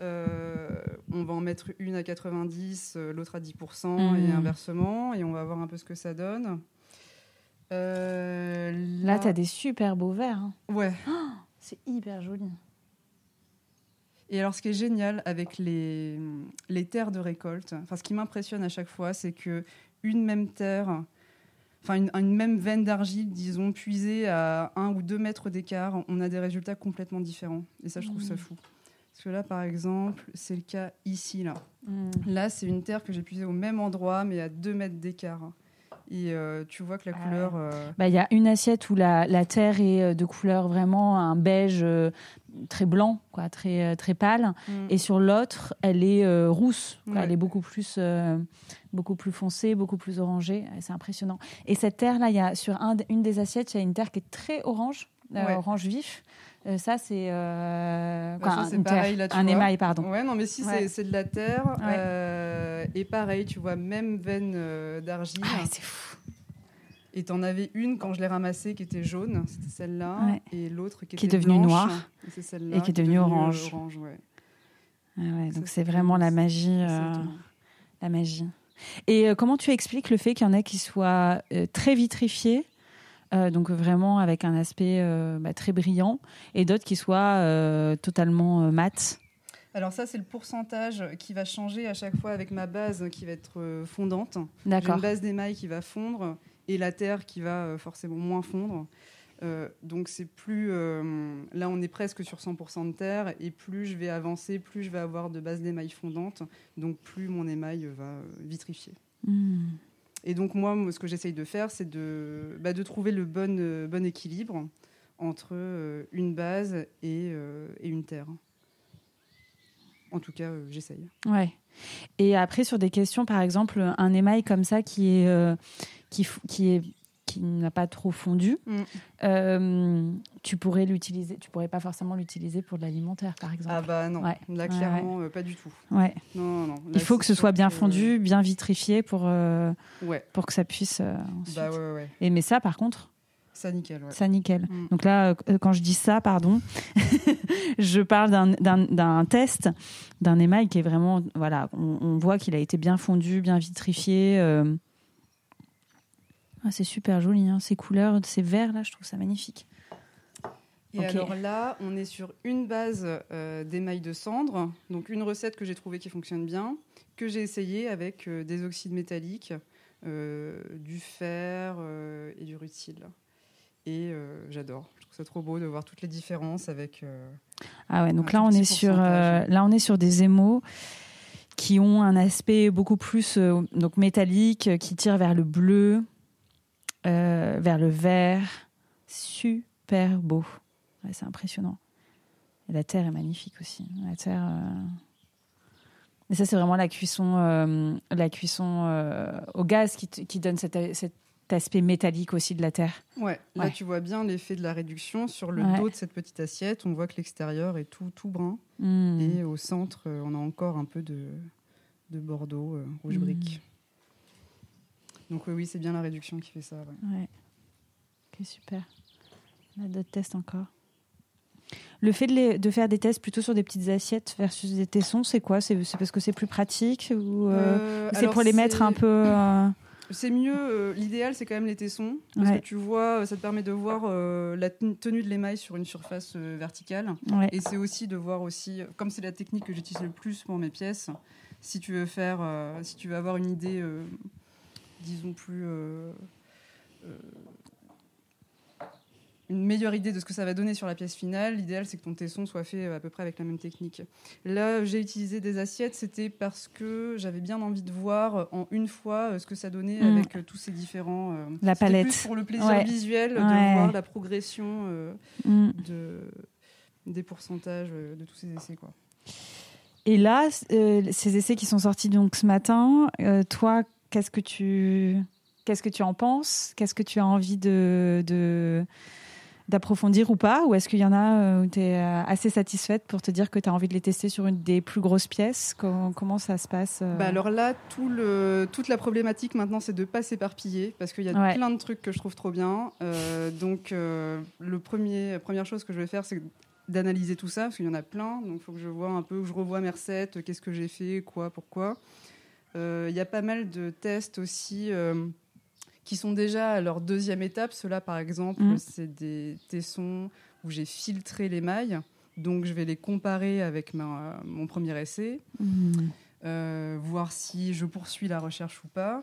euh, on va en mettre une à 90, euh, l'autre à 10%, et Mhm. inversement, et on va voir un peu ce que ça donne. Euh, Là, tu as des super beaux verres. hein. Ouais, *gasps* C'est hyper joli. Et alors, ce qui est génial avec les, les terres de récolte, enfin, ce qui m'impressionne à chaque fois, c'est que une même terre, enfin une, une même veine d'argile, disons, puisée à un ou deux mètres d'écart, on a des résultats complètement différents. Et ça, je trouve ça Mmh. fou. Parce que là, par exemple, c'est le cas ici, là. Mm. Là, c'est une terre que j'ai puisée au même endroit, mais à deux mètres d'écart. Et euh, tu vois que la Ah couleur. euh, Bah, Il y a une assiette où la, la terre est euh, de couleur vraiment un beige euh, très blanc, quoi, très, très pâle. mm. Et sur l'autre, elle est euh, rousse. quoi. Ouais. Elle est beaucoup plus, euh, beaucoup plus foncée, beaucoup plus orangée. C'est impressionnant. Et cette terre-là, il y a sur un, une des assiettes, il y a une terre qui est très orange, euh, Ouais. orange vif. Euh, ça, c'est euh, Bah, un émail, pardon. Ouais, non, mais si, Ouais. c'est- de la terre. Ouais. euh, et pareil, tu vois, même veine d'argile. Ah, c'est fou. Et t'en avais une quand je l'ai ramassée qui était jaune, c'était celle-là, Ouais. et l'autre qui, Qui est était devenue noire. et qui est devenue orange. ouais. Ah ouais, donc c'est vraiment la magie. Euh, la magie. Et euh, comment tu expliques le fait qu'il y en a qui soient euh, très vitrifiés, euh, donc vraiment avec un aspect euh, bah, très brillant, et d'autres qui soient euh, totalement euh, mat Alors ça, c'est le pourcentage qui va changer à chaque fois avec ma base qui va être fondante. D'accord. une base d'émail qui va fondre et la terre qui va forcément moins fondre. Donc c'est plus là on est presque sur 100% de terre et plus je vais avancer plus je vais avoir de base d'émail fondante donc plus mon émail va vitrifier Hmm. Et donc moi moi, ce que j'essaye de faire c'est de, bah, de trouver le bon, euh, équilibre entre euh, une base et, euh, et une terre en tout cas j'essaye Ouais. Et après, sur des questions, par exemple, un émail comme ça qui est qui est qui n'a pas trop fondu, Mm. euh, tu pourrais l'utiliser. Tu pourrais pas forcément l'utiliser pour de l'alimentaire, par exemple. ah bah non Ouais. là Ouais, clairement euh, pas du tout ouais. non non, non. Là, Il faut que ce soit bien fondu, bien vitrifié pour euh, pour que ça puisse ensuite. bah ouais ouais, ouais. Et mais ça, par contre, ça nickel ouais. ça nickel. Mm. Donc là, quand je dis ça, pardon, *laughs* je parle d'un- test, d'un émail qui est vraiment, voilà, on, on voit qu'il a été bien fondu, bien vitrifié. Ah, c'est super joli, hein, ces couleurs, ces verts là, je trouve ça magnifique. Et alors là, on est sur une base euh, d'émail de cendre, donc une recette que j'ai trouvée qui fonctionne bien, que j'ai essayé avec euh, des oxydes métalliques, euh, du fer et du rutile. Et j'adore. Je trouve ça trop beau de voir toutes les différences avec. Ah ouais, donc là on est sur, là on est sur des émaux qui ont un aspect beaucoup plus donc métallique, qui tire vers le bleu, euh, vers le vert, super beau. Ouais, c'est impressionnant. Et la terre est magnifique aussi. La terre. euh, Et ça c'est vraiment la cuisson, euh, la cuisson au gaz qui, donne cet, cet aspect métallique aussi de la terre. Ouais, là Ouais. tu vois bien l'effet de la réduction sur le Ouais. dos de cette petite assiette. On voit que l'extérieur est tout, tout brun. Mm. Et au centre, on a encore un peu de, de bordeaux rouge Mm. brique. Donc oui, oui, c'est bien la réduction qui fait ça. ouais. Ouais. Ok, super. On a d'autres tests encore. Le fait de, les- de faire des tests plutôt sur des petites assiettes versus des tessons, c'est quoi? C'est parce que c'est plus pratique ou euh, Euh, c'est pour les mettre un peu euh, C'est mieux, l'idéal c'est quand même les tessons, parce Ouais. que tu vois, ça te permet de voir la ten- tenue de l'émail sur une surface verticale. ouais. Et c'est aussi de voir aussi, comme c'est la technique que j'utilise le plus pour mes pièces, si tu veux faire, si tu veux avoir une idée, disons plus, euh, euh, une meilleure idée de ce que ça va donner sur la pièce finale, l'idéal c'est que ton tesson soit fait euh, à peu près avec la même technique. Là, j'ai utilisé des assiettes, c'était parce que j'avais bien envie de voir en une fois ce que ça donnait Mm. avec tous ces différents. euh, La palette. plus pour le plaisir Ouais. visuel de Ouais. voir la progression. euh, Mm. de, des pourcentages de tous ces essais. Quoi. Et là, euh, ces essais qui sont sortis donc ce matin, toi, qu'est-ce que tu qu'est-ce que tu en penses? Qu'est-ce que tu as envie de, d'approfondir ou pas? Ou est-ce qu'il y en a euh, où tu es assez satisfaite pour te dire que tu as envie de les tester sur une des plus grosses pièces? Comment, comment ça se passe euh? Bah alors là, tout le, toute la problématique maintenant, c'est de ne pas s'éparpiller parce qu'il y a Ouais. plein de trucs que je trouve trop bien. Euh, donc, euh, le premier, la première chose que je vais faire, c'est d'analyser tout ça parce qu'il y en a plein. Donc, il faut que je vois un peu, que je revoie mes recettes, qu'est-ce que j'ai fait, quoi, pourquoi. Euh, Il y a pas mal de tests aussi. euh, qui sont déjà à leur deuxième étape. Ceux-là, par exemple, Mhm. c'est des tessons où j'ai filtré les mailles. Donc, je vais les comparer avec ma, mon premier essai, Mhm. voir si je poursuis la recherche ou pas.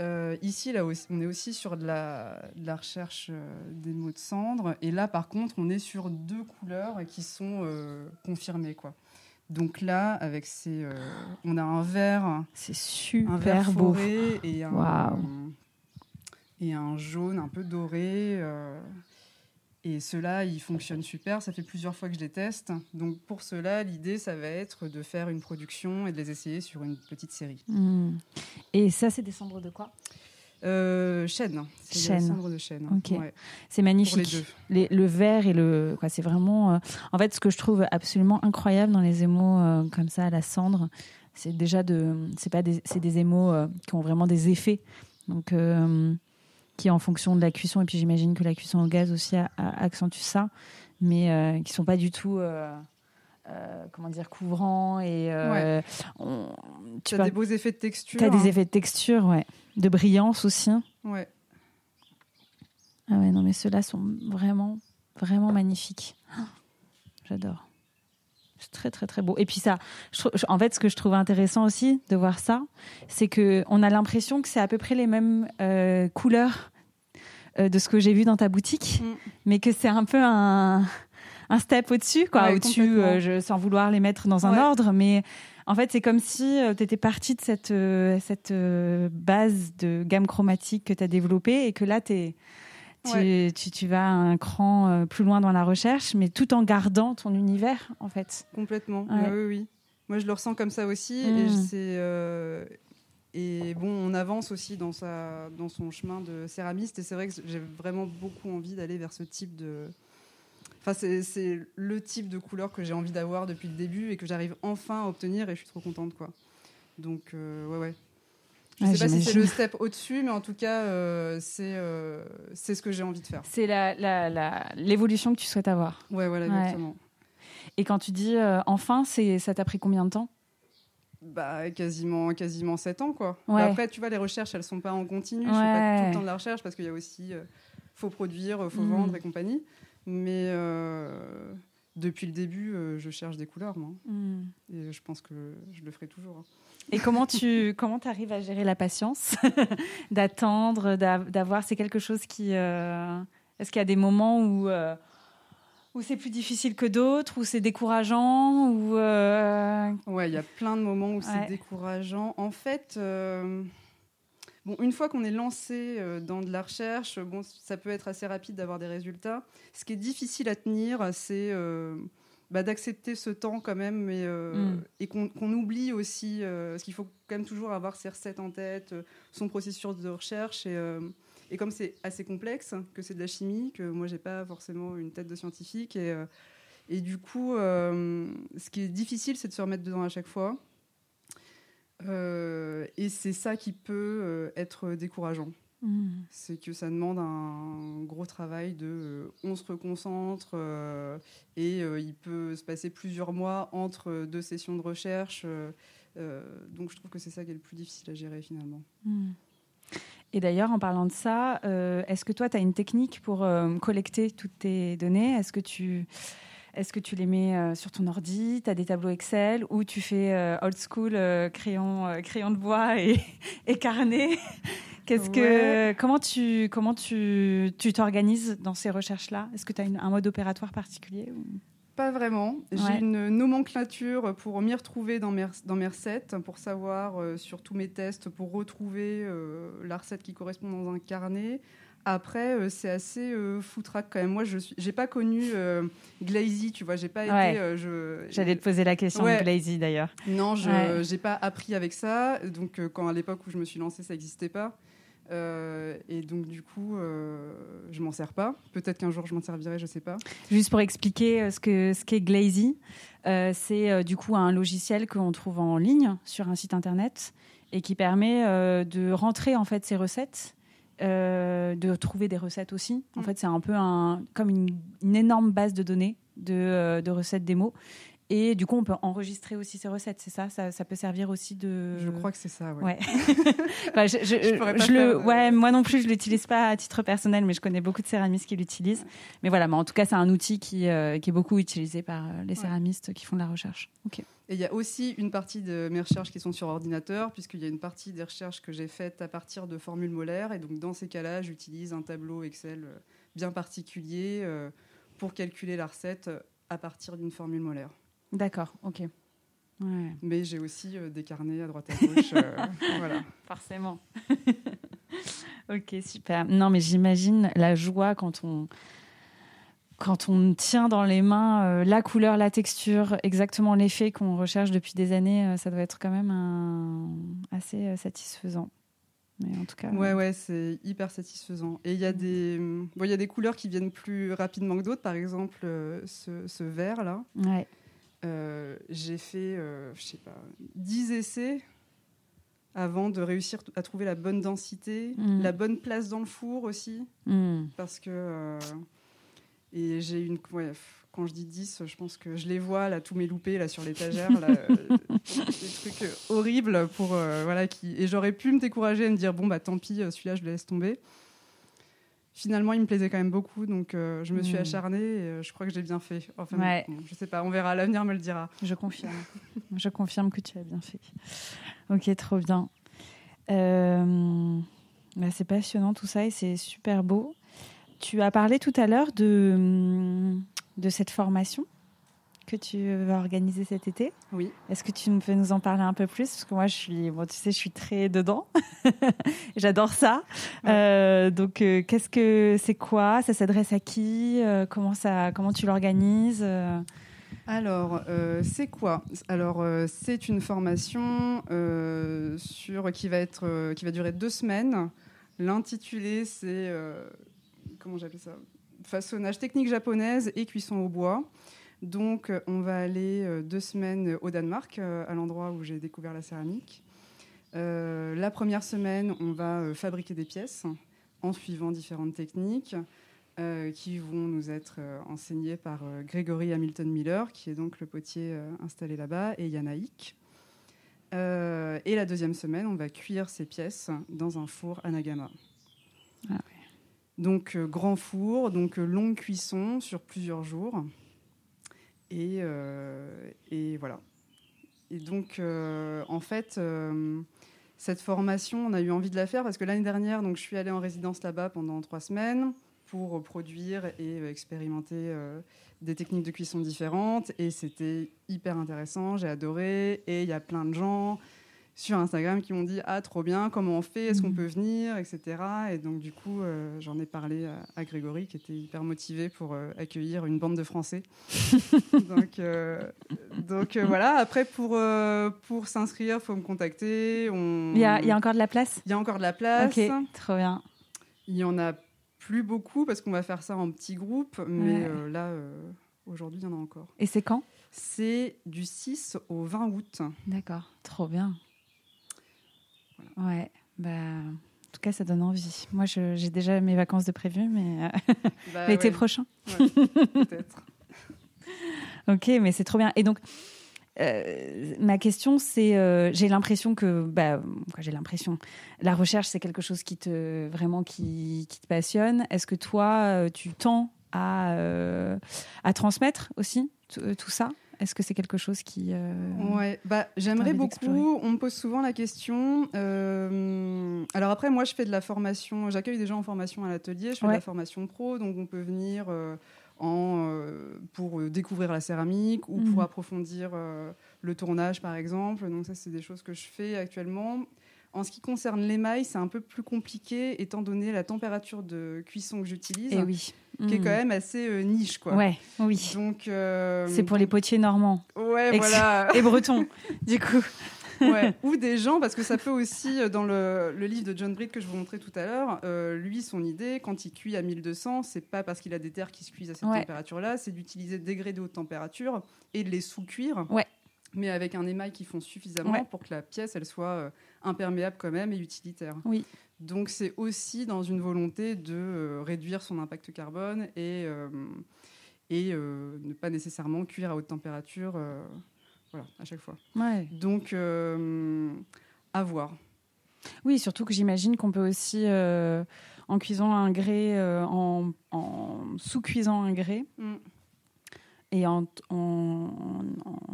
Euh, ici, là, on est aussi sur de la, de la recherche euh, des mots de cendre. Et là, par contre, on est sur deux couleurs qui sont euh, confirmées. Quoi. Donc là, avec ces, euh, on a un vert, C'est un vert beau. forêt et un, Waouh. et un jaune un peu doré. euh, et ceux-là, ils fonctionnent super. Ça fait plusieurs fois que je les teste. Donc pour cela, l'idée, ça va être de faire une production et de les essayer sur une petite série. Mhm. Et ça, c'est des cendres de quoi? Euh, chêne. C'est des cendres de chêne. Ouais, C'est magnifique. les deux. Les- le vert et le quoi c'est vraiment euh, en fait ce que je trouve absolument incroyable dans les émaux euh, comme ça à la cendre c'est déjà de c'est pas des c'est des émaux euh, qui ont vraiment des effets donc qui en fonction de la cuisson et puis j'imagine que la cuisson au gaz aussi a- a- accentue ça mais qui sont pas du tout euh, comment dire couvrants et euh, on- tu Tu as des beaux effets de texture. t'as hein. des effets de texture ouais de brillance aussi Ouais. ah ouais, non, mais ceux-là sont vraiment, vraiment magnifiques. *gasps* J'adore. C'est très, très, très beau. Et puis ça, je en fait, ce que je trouve intéressant aussi de voir ça, c'est que on a l'impression que c'est à peu près les mêmes euh, couleurs de ce que j'ai vu dans ta boutique, Mm. mais que c'est un peu un, un step au-dessus, quoi. Ouais, au-dessus, euh, je, sans vouloir les mettre dans un Ouais. ordre, mais en fait, c'est comme si tu étais partie de cette, euh, cette euh, base de gamme chromatique que tu as développée et que là, t'es- tu, Ouais. tu, tu vas un cran euh, plus loin dans la recherche, mais tout en gardant ton univers, en fait. Complètement. Oui, oui. Moi, je le ressens comme ça aussi. Mm. Et, je- c'est, euh, et bon, on avance aussi dans, sa, dans son chemin de céramiste. Et c'est vrai que j'ai vraiment beaucoup envie d'aller vers ce type de. Enfin, c'est, le type de couleur que j'ai envie d'avoir depuis le début et que j'arrive enfin à obtenir. Et je suis trop contente, quoi. Donc, euh, ouais, ouais. Je Ouais, sais pas si c'est le step au-dessus, mais en tout cas, euh, c'est, euh, c'est ce que j'ai envie de faire. C'est la- la- la- l'évolution que tu souhaites avoir. Ouais, voilà, Ouais. exactement. Et quand tu dis enfin, c'est, ça t'a pris combien de temps? Bah, quasiment, quasiment 7 ans, quoi. Ouais. Bah, Après, tu vois, les recherches, elles sont pas en continu. Je fais pas tout le temps de la recherche parce qu'il y a aussi, faut produire, faut vendre et compagnie. Mais euh, depuis le début, euh, je cherche des couleurs, moi. Et je pense que je le ferai toujours. hein. Et comment tu *laughs* comment arrives à gérer la patience, *laughs* d'attendre, d'a- d'avoir C'est quelque chose qui. euh, Est-ce qu'il y a des moments où où c'est plus difficile que d'autres, où c'est décourageant, ou Ouais, il y a plein de moments où Ouais. c'est décourageant. En fait, bon, une fois qu'on est lancé euh, dans de la recherche, bon, ça peut être assez rapide d'avoir des résultats. Ce qui est difficile à tenir, c'est euh, bah, d'accepter ce temps quand même, euh, Mm. et qu'on oublie aussi, euh, parce qu'il faut quand même toujours avoir ses recettes en tête, euh, son processus de recherche. Et, et comme c'est assez complexe, que c'est de la chimie, que moi, j'ai pas forcément une tête de scientifique, et, et du coup, ce qui est difficile, c'est de se remettre dedans à chaque fois. Euh, et c'est ça qui peut euh, être décourageant. hmm. C'est que ça demande un gros travail de euh, on se reconcentre euh, et euh, il peut se passer plusieurs mois entre deux sessions de recherche. donc je trouve que c'est ça qui est le plus difficile à gérer finalement. Hmm. Et d'ailleurs, en parlant de ça, est-ce que toi, tu as une technique pour collecter toutes tes données? Est-ce que tu est-ce que tu les mets euh, sur ton ordi Tu as des tableaux Excel ou tu fais euh, old school euh, crayon, crayon de bois et, *laughs* et carnet? Qu'est-ce que Ouais. comment tu comment tu tu t'organises dans ces recherches-là? Est-ce que tu as une- un mode opératoire particulier ou- Pas vraiment. J'ai Ouais. une nomenclature pour m'y retrouver dans mes, dans mes recettes, pour savoir euh, sur tous mes tests, pour retrouver euh, la recette qui correspond dans un carnet. Après, euh, c'est assez euh, foutraque quand même. Moi, je j'ai pas connu euh, Glazy, tu vois. J'ai pas Ouais. été. euh, je, J'allais te poser la question Ouais. de Glazy d'ailleurs. Non, je Ouais. j'ai pas appris avec ça. Donc, quand à l'époque où je me suis lancée, ça n'existait pas. Euh, et donc, du coup, euh, je m'en sers pas. Peut-être qu'un jour, je m'en servirai, je sais pas. Juste pour expliquer euh, ce que ce qu'est Glazy, c'est du coup un logiciel qu'on trouve en ligne sur un site internet et qui permet de rentrer en fait ses recettes, euh, de trouver des recettes aussi. En Mm. fait, c'est un peu un comme une, une énorme base de données de, euh, de recettes démo Et du coup, on peut enregistrer aussi ces recettes, c'est ça, ça, peut servir aussi de. Je crois que c'est ça, ouais. ouais. *laughs* je, je, le, ouais, moi non plus, je l'utilise pas à titre personnel, mais je connais beaucoup de céramistes qui l'utilisent. Mais voilà, mais en tout cas, c'est un outil qui, euh, qui est beaucoup utilisé par euh, les céramistes qui font de la recherche. Ok. Et il y a aussi une partie de mes recherches qui sont sur ordinateur, puisqu'il y a une partie des recherches que j'ai faites à partir de formules molaires. Et donc, dans ces cas-là, j'utilise un tableau Excel euh, bien particulier pour calculer la recette à partir d'une formule molaire. D'accord, ok. Mais j'ai aussi euh, des carnets à droite à gauche. Euh, *laughs* voilà. Forcément. *laughs* ok, super. Non, mais j'imagine la joie quand on, quand on tient dans les mains euh, la couleur, la texture, exactement l'effet qu'on recherche depuis des années. ça doit être quand même un... assez satisfaisant. Mais en tout cas. Ouais, ouais, c'est hyper satisfaisant. Et il y, a des... bon, y a des couleurs qui viennent plus rapidement que d'autres. Par exemple, ce, ce vert-là. Ouais. Euh, j'ai fait, euh, je sais pas, 10 essais avant de réussir à trouver la bonne densité, mm. la bonne place dans le four aussi. Mm. Parce que. Euh, et j'ai une. quand je dis 10, je pense que je les vois, là, tous mes loupés, là, sur l'étagère. *laughs* des trucs horribles pour. voilà, qui... Et j'aurais pu me décourager et me dire, bon, bah tant pis, celui-là, je le laisse tomber finalement, il me plaisait quand même beaucoup, donc euh, je me suis hmm. acharnée et euh, je crois que j'ai bien fait. Enfin, ouais. je sais pas, on verra, l'avenir me le dira. Je confirme. *laughs* je confirme que tu as bien fait. Ok, trop bien. Euh, bah, c'est passionnant tout ça et c'est super beau. Tu as parlé tout à l'heure de, de cette formation que tu vas organiser cet été. Oui. Est-ce que tu peux nous en parler un peu plus? Parce que moi, je suis, bon, tu sais, je suis très dedans. *laughs* J'adore ça. Euh, donc, euh, qu'est-ce que c'est quoi? Ça s'adresse à qui? Euh, Comment ça Comment tu l'organises? Alors, c'est quoi? Alors, c'est une formation sur qui va être qui va durer deux semaines. L'intitulé, c'est comment j'appelle ça? Façonnage technique japonaise et cuisson au bois. Donc, euh, on va aller euh, deux semaines au Danemark, euh, à l'endroit où j'ai découvert la céramique. la première semaine, on va fabriquer des pièces en suivant différentes techniques qui vont nous être enseignées par Grégory Hamilton Miller, qui est donc le potier installé là-bas, et Yanaïk. et la deuxième semaine, on va cuire ces pièces dans un four Anagama. Ah donc grand four, donc longue cuisson sur plusieurs jours. Et, euh, et voilà. Et donc, euh, en fait, euh, cette formation, on a eu envie de la faire parce que l'année dernière, donc, je suis allée en résidence là-bas pendant trois semaines pour produire et expérimenter des techniques de cuisson différentes. Et c'était hyper intéressant, j'ai adoré. Et il y a plein de gens sur Instagram qui m'ont dit ah trop bien comment on fait est-ce qu'on mm. peut venir etc et donc du coup euh, j'en ai parlé à, Grégory qui était hyper motivé pour euh, accueillir une bande de Français. *laughs* Donc euh, donc voilà. Après pour pour s'inscrire faut me contacter. On... il, y a, il y a encore de la place? Il y a encore de la place. Ok trop bien. Il y en a plus beaucoup parce qu'on va faire ça en petits groupes mais là aujourd'hui il y en a encore. Et c'est quand? C'est du 6 au 20 août. D'accord trop bien Ouais, bah, en tout cas, ça donne envie. Moi, j'ai déjà mes vacances de prévues, mais euh, *laughs* bah l'été prochain. Peut-être. *laughs* ok, mais c'est trop bien. Et donc, euh, ma question, c'est, euh, j'ai l'impression que, bah, j'ai l'impression, la recherche, c'est quelque chose qui te vraiment qui, qui te passionne. Est-ce que toi, tu tends à, à transmettre aussi tout ça? Est-ce que c'est quelque chose qui... Euh, ouais, bah, j'aimerais beaucoup. On me pose souvent la question. Euh, alors après, moi, je fais de la formation. J'accueille des gens en formation à l'atelier. Je fais de la formation pro, donc on peut venir euh, en, pour découvrir la céramique ou pour mhm. approfondir le tournage, par exemple. Donc ça, c'est des choses que je fais actuellement. En ce qui concerne l'émail, c'est un peu plus compliqué étant donné la température de cuisson que j'utilise, eh oui. qui est quand hmm. même assez euh, niche, quoi. Ouais, oui. Donc euh, c'est pour les potiers normands. Ouais, voilà. *laughs* Et bretons, *laughs* du coup. Ouais. *laughs* Ou des gens, parce que ça peut aussi, euh, dans le, livre de John Britt que je vous montrais tout à l'heure, lui, son idée, quand il cuit à 1200, c'est pas parce qu'il a des terres qui se cuisent à cette température-là, c'est d'utiliser des degrés de haute température et de les sous-cuire. Ouais mais avec un émail qui fond suffisamment pour que la pièce elle soit euh, imperméable quand même et utilitaire. Oui. Donc c'est aussi dans une volonté de euh, réduire son impact carbone et, euh, et ne pas nécessairement cuire à haute température voilà, à chaque fois. Ouais. Donc, à voir. Oui, surtout que j'imagine qu'on peut aussi, en cuisant un grès, en, sous-cuisant un grès, mm et en,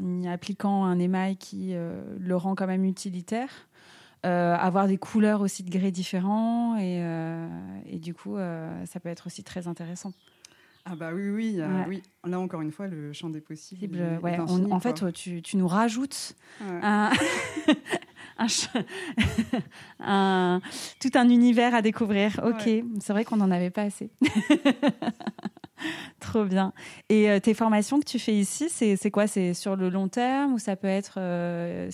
y appliquant un émail qui euh, le rend quand même utilitaire, euh, avoir des couleurs aussi de grès différents et, euh, et du coup ça peut être aussi très intéressant. Ah bah oui, oui, oui. Là encore une fois, le champ des possibles. ouais, en fait, tu, tu, nous rajoutes un, *laughs* *laughs* un, tout un univers à découvrir. Ok, c'est vrai qu'on n'en avait pas assez. *laughs* *laughs* Trop bien. Et euh, tes formations que tu fais ici, c'est quoi? C'est sur le long terme ou ça peut être. Euh,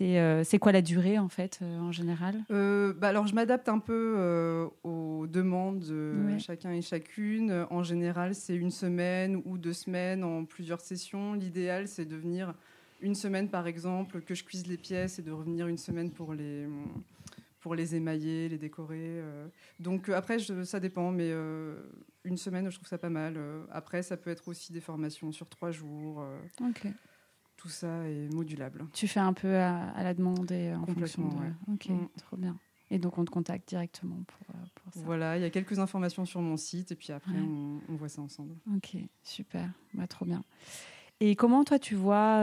euh, c'est quoi la durée en fait en général? Bah Alors je m'adapte un peu aux demandes de chacun et chacune. En général, c'est une semaine ou deux semaines en plusieurs sessions. L'idéal, c'est de venir une semaine par exemple, que je cuise les pièces et de revenir une semaine pour les pour les émailler, les décorer. Euh. Donc euh, après, ça dépend, mais euh, une semaine, je trouve ça pas mal. après, ça peut être aussi des formations sur trois jours. Tout ça est modulable. Tu fais un peu à, la demande et en fonction de... Ok, mm. trop bien. Et donc on te contacte directement pour, pour, ça. Voilà, il y a quelques informations sur mon site et puis après on, voit ça ensemble. Ok, super, bah, trop bien. Et comment toi tu vois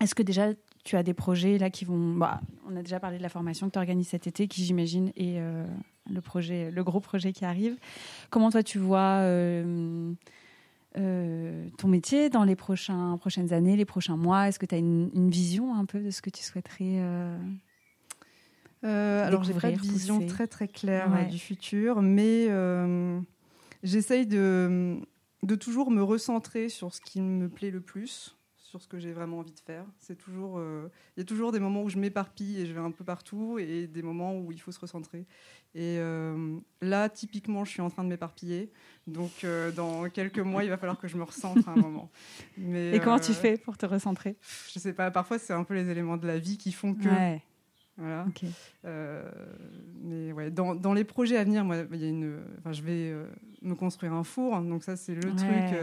Est-ce que déjà tu as des projets là qui vont. Bah, on a déjà parlé de la formation que tu organises cet été, qui j'imagine est euh, le projet, le gros projet qui arrive. Comment toi tu vois euh, euh, ton métier dans les prochains, prochaines années, les prochains mois? Est-ce que tu as une, vision un peu de ce que tu souhaiterais Alors j'ai pas de vision très très claire du futur, mais j'essaye de, de toujours me recentrer sur ce qui me plaît le plus sur ce que j'ai vraiment envie de faire. C'est toujours, euh, il y a toujours des moments où je m'éparpille et je vais un peu partout, et des moments où il faut se recentrer. Et euh, là, typiquement, je suis en train de m'éparpiller. Donc, euh, dans quelques mois, il va falloir que je me recentre à un moment. Mais, et comment tu fais pour te recentrer? Je sais pas. Parfois, c'est un peu les éléments de la vie qui font que. Voilà. mais ouais, dans, dans, les projets à venir, moi, il y a une, je vais me construire un four, donc ça c'est le truc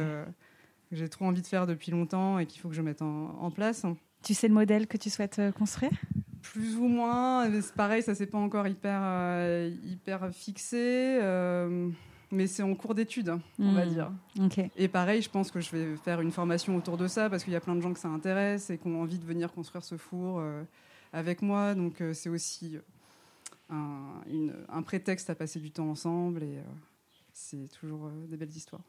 que j'ai trop envie de faire depuis longtemps et qu'il faut que je mette en, place. Tu sais le modèle que tu souhaites euh, construire? Plus ou moins. C'est pareil, ça c'est pas encore hyper, euh, hyper fixé. Euh, mais c'est en cours d'étude, on va hmm. dire. Et pareil, je pense que je vais faire une formation autour de ça parce qu'il y a plein de gens que ça intéresse et qui ont envie de venir construire ce four avec moi. Donc c'est aussi un, un, prétexte à passer du temps ensemble et c'est toujours des belles histoires.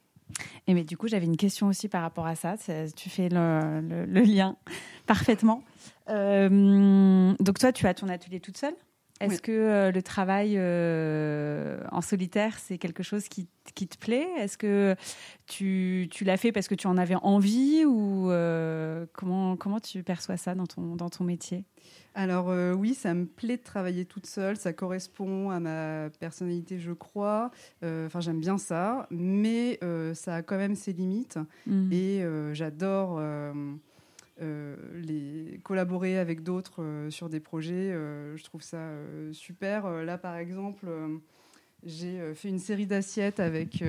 Et mais du coup, j'avais une question aussi par rapport à ça. Tu fais le, lien *laughs* parfaitement. Euh, donc toi, tu as ton atelier toute seule? Est-ce que euh, le travail euh, en solitaire, c'est quelque chose qui, qui te plaît? Est-ce que tu, tu l'as fait parce que tu en avais envie ou comment, comment tu perçois ça dans ton, dans ton métier? Alors euh, oui, ça me plaît de travailler toute seule, ça correspond à ma personnalité, je crois. Euh, enfin, j'aime bien ça, mais euh, ça a quand même ses limites. Mm. Et j'adore les collaborer avec d'autres sur des projets. je trouve ça super. là, par exemple, j'ai fait une série d'assiettes avec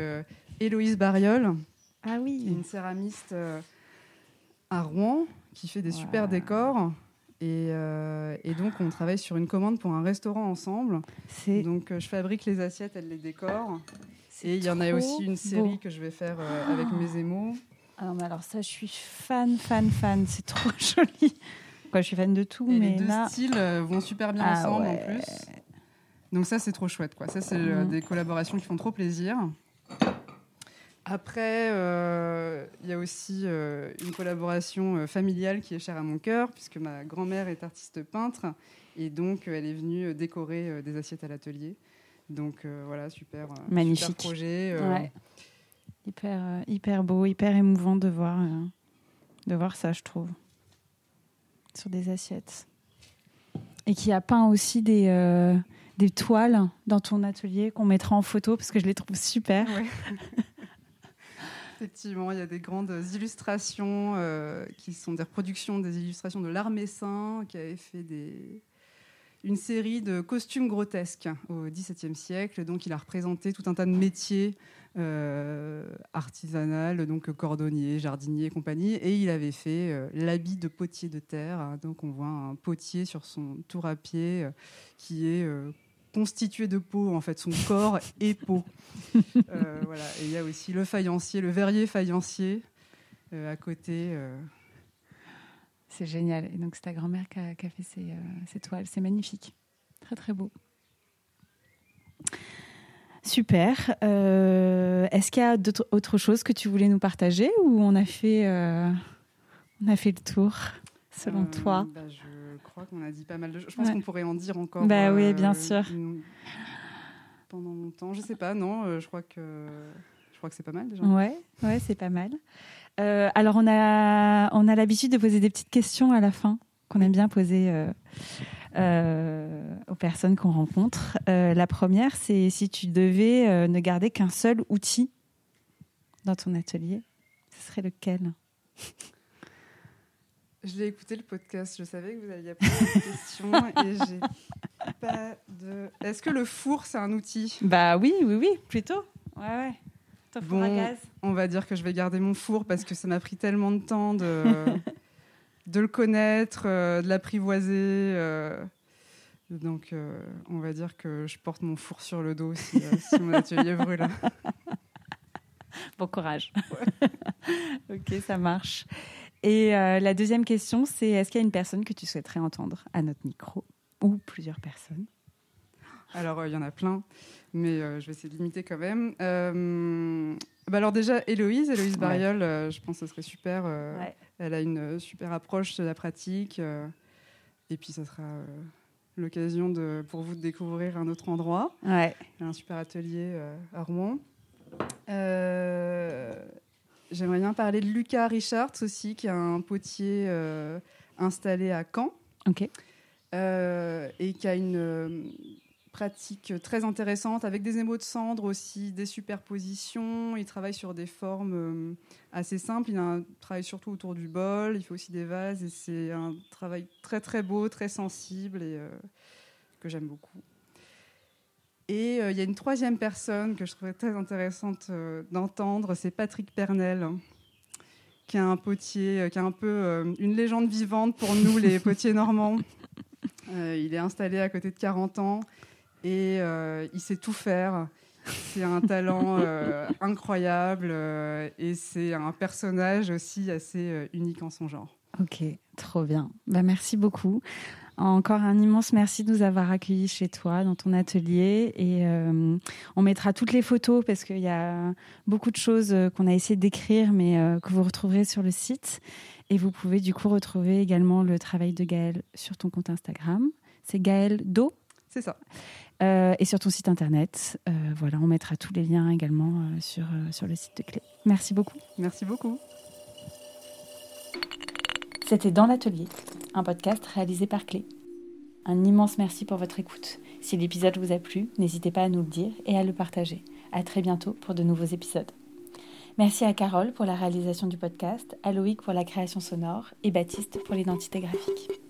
Héloïse Bariol. Ah oui. Une céramiste à Rouen qui fait des super décors. Euh, et, donc, on travaille sur une commande pour un restaurant ensemble. Donc, euh, je fabrique les assiettes, elle les décore. Et il y en a aussi une série que je vais faire euh, avec mes émaux. Alors, ah alors, ça, je suis fan, fan, fan. C'est trop *laughs* joli. Quoi, je suis fan de tout. Et mais les deux styles vont super bien ah ensemble en plus. Donc, ça, c'est trop chouette. Quoi. Ça, c'est mm. des collaborations qui font trop plaisir. Après, euh, il y a aussi euh, une collaboration euh, familiale qui est chère à mon cœur, puisque ma grand-mère est artiste peintre, et donc elle est venue décorer des assiettes à l'atelier. Donc voilà, super, Magnifique. projet. Hyper, hyper beau, hyper émouvant de voir, de voir ça, je trouve, sur des assiettes. Et qui a peint aussi des, des toiles dans ton atelier qu'on mettra en photo, parce que je les trouve super. *laughs* Effectivement, il y a des grandes illustrations euh, qui sont des reproductions des illustrations de l'Armessin, qui avait fait des... une série de costumes grotesques au XVIIe siècle. Donc, il a représenté tout un tas de métiers artisanal, donc cordonnier, jardinier et compagnie. Et il avait fait l'habit de potier de terre. Donc on voit un potier sur son tour à pied qui est constitué de peau, en fait, son corps *laughs* et peau. voilà. Et il y a aussi le faïencier, le verrier faïencier à côté. C'est génial. Et donc, c'est ta grand-mère qui a, fait ces toiles. C'est magnifique. Très, très beau. Super. Euh, est-ce qu'il y a d'autres choses que tu voulais nous partager ou on a fait, euh, on a fait le tour selon euh, toi? bah, Je crois qu'on a dit pas mal de choses. Je pense qu'on pourrait en dire encore. Bah oui, bien sûr. Pendant longtemps, je sais pas. Non, je crois que je crois que c'est pas mal déjà. Ouais, ouais, c'est pas mal. alors on a on a l'habitude de poser des petites questions à la fin qu'on aime bien poser euh, aux personnes qu'on rencontre. Euh, la première, c'est si tu devais euh, ne garder qu'un seul outil dans ton atelier, ce serait lequel? Je l'ai écouté le podcast, je savais que vous alliez poser cette *laughs* question et j'ai pas de. Est-ce que le four c'est un outil? Bah oui, oui, oui, plutôt. Ouais, ouais. Ton four à gaz. On va dire que je vais garder mon four parce que ça m'a pris tellement de temps de *laughs* de le connaître, euh, de l'apprivoiser. Euh. donc, euh, on va dire que je porte mon four sur le dos si, mon atelier brûle. *laughs* Bon courage. *laughs* ok, ça marche. Et la deuxième question, c'est est-ce qu'il y a une personne que tu souhaiterais entendre à notre micro ou plusieurs personnes? Alors, il y en a plein, mais je vais essayer de limiter quand même. Bah alors déjà, Héloïse, Héloïse Bariol, je pense que ce serait super. Ouais. Elle a une euh, super approche de la pratique. Euh, et puis, ça sera euh, l'occasion pour vous de découvrir un autre endroit. Ouais. un super atelier à Rouen. J'aimerais bien parler de Lucas Richards aussi, qui a un potier installé à Caen. Ok. et qui a une pratique très intéressante avec des émaux de cendre aussi, des superpositions. Il travaille sur des formes euh, assez simples. Il a un, travaille surtout autour du bol. Il fait aussi des vases et c'est un travail très très beau, très sensible et euh, que j'aime beaucoup. Et euh, il y a une troisième personne que je trouvais très intéressante d'entendre, c'est Patrick Pernel, qui a un potier, qui est un peu une légende vivante pour nous les *laughs* potiers normands. il est installé à côté de 40 ans et euh, il sait tout faire. C'est un talent euh, *laughs* incroyable euh, et c'est un personnage aussi assez unique en son genre. Ok, trop bien. Bah, merci beaucoup. Encore un immense merci de nous avoir accueillis chez toi, dans ton atelier. Et on mettra toutes les photos parce qu'il y a beaucoup de choses qu'on a essayé d'écrire, mais que vous retrouverez sur le site. Et vous pouvez du coup retrouver également le travail de Gaël sur ton compte Instagram. C'est Gaël Do? C'est ça. Euh, et sur ton site internet. Euh, voilà, on mettra tous les liens également euh, sur, sur le site de Clé. Merci beaucoup. Merci beaucoup. C'était Dans l'atelier, un podcast réalisé par Clé. Un immense merci pour votre écoute. Si l'épisode vous a plu, n'hésitez pas à nous le dire et à le partager. À très bientôt pour de nouveaux épisodes. Merci à Carole pour la réalisation du podcast, à Loïc pour la création sonore et Baptiste pour l'identité graphique.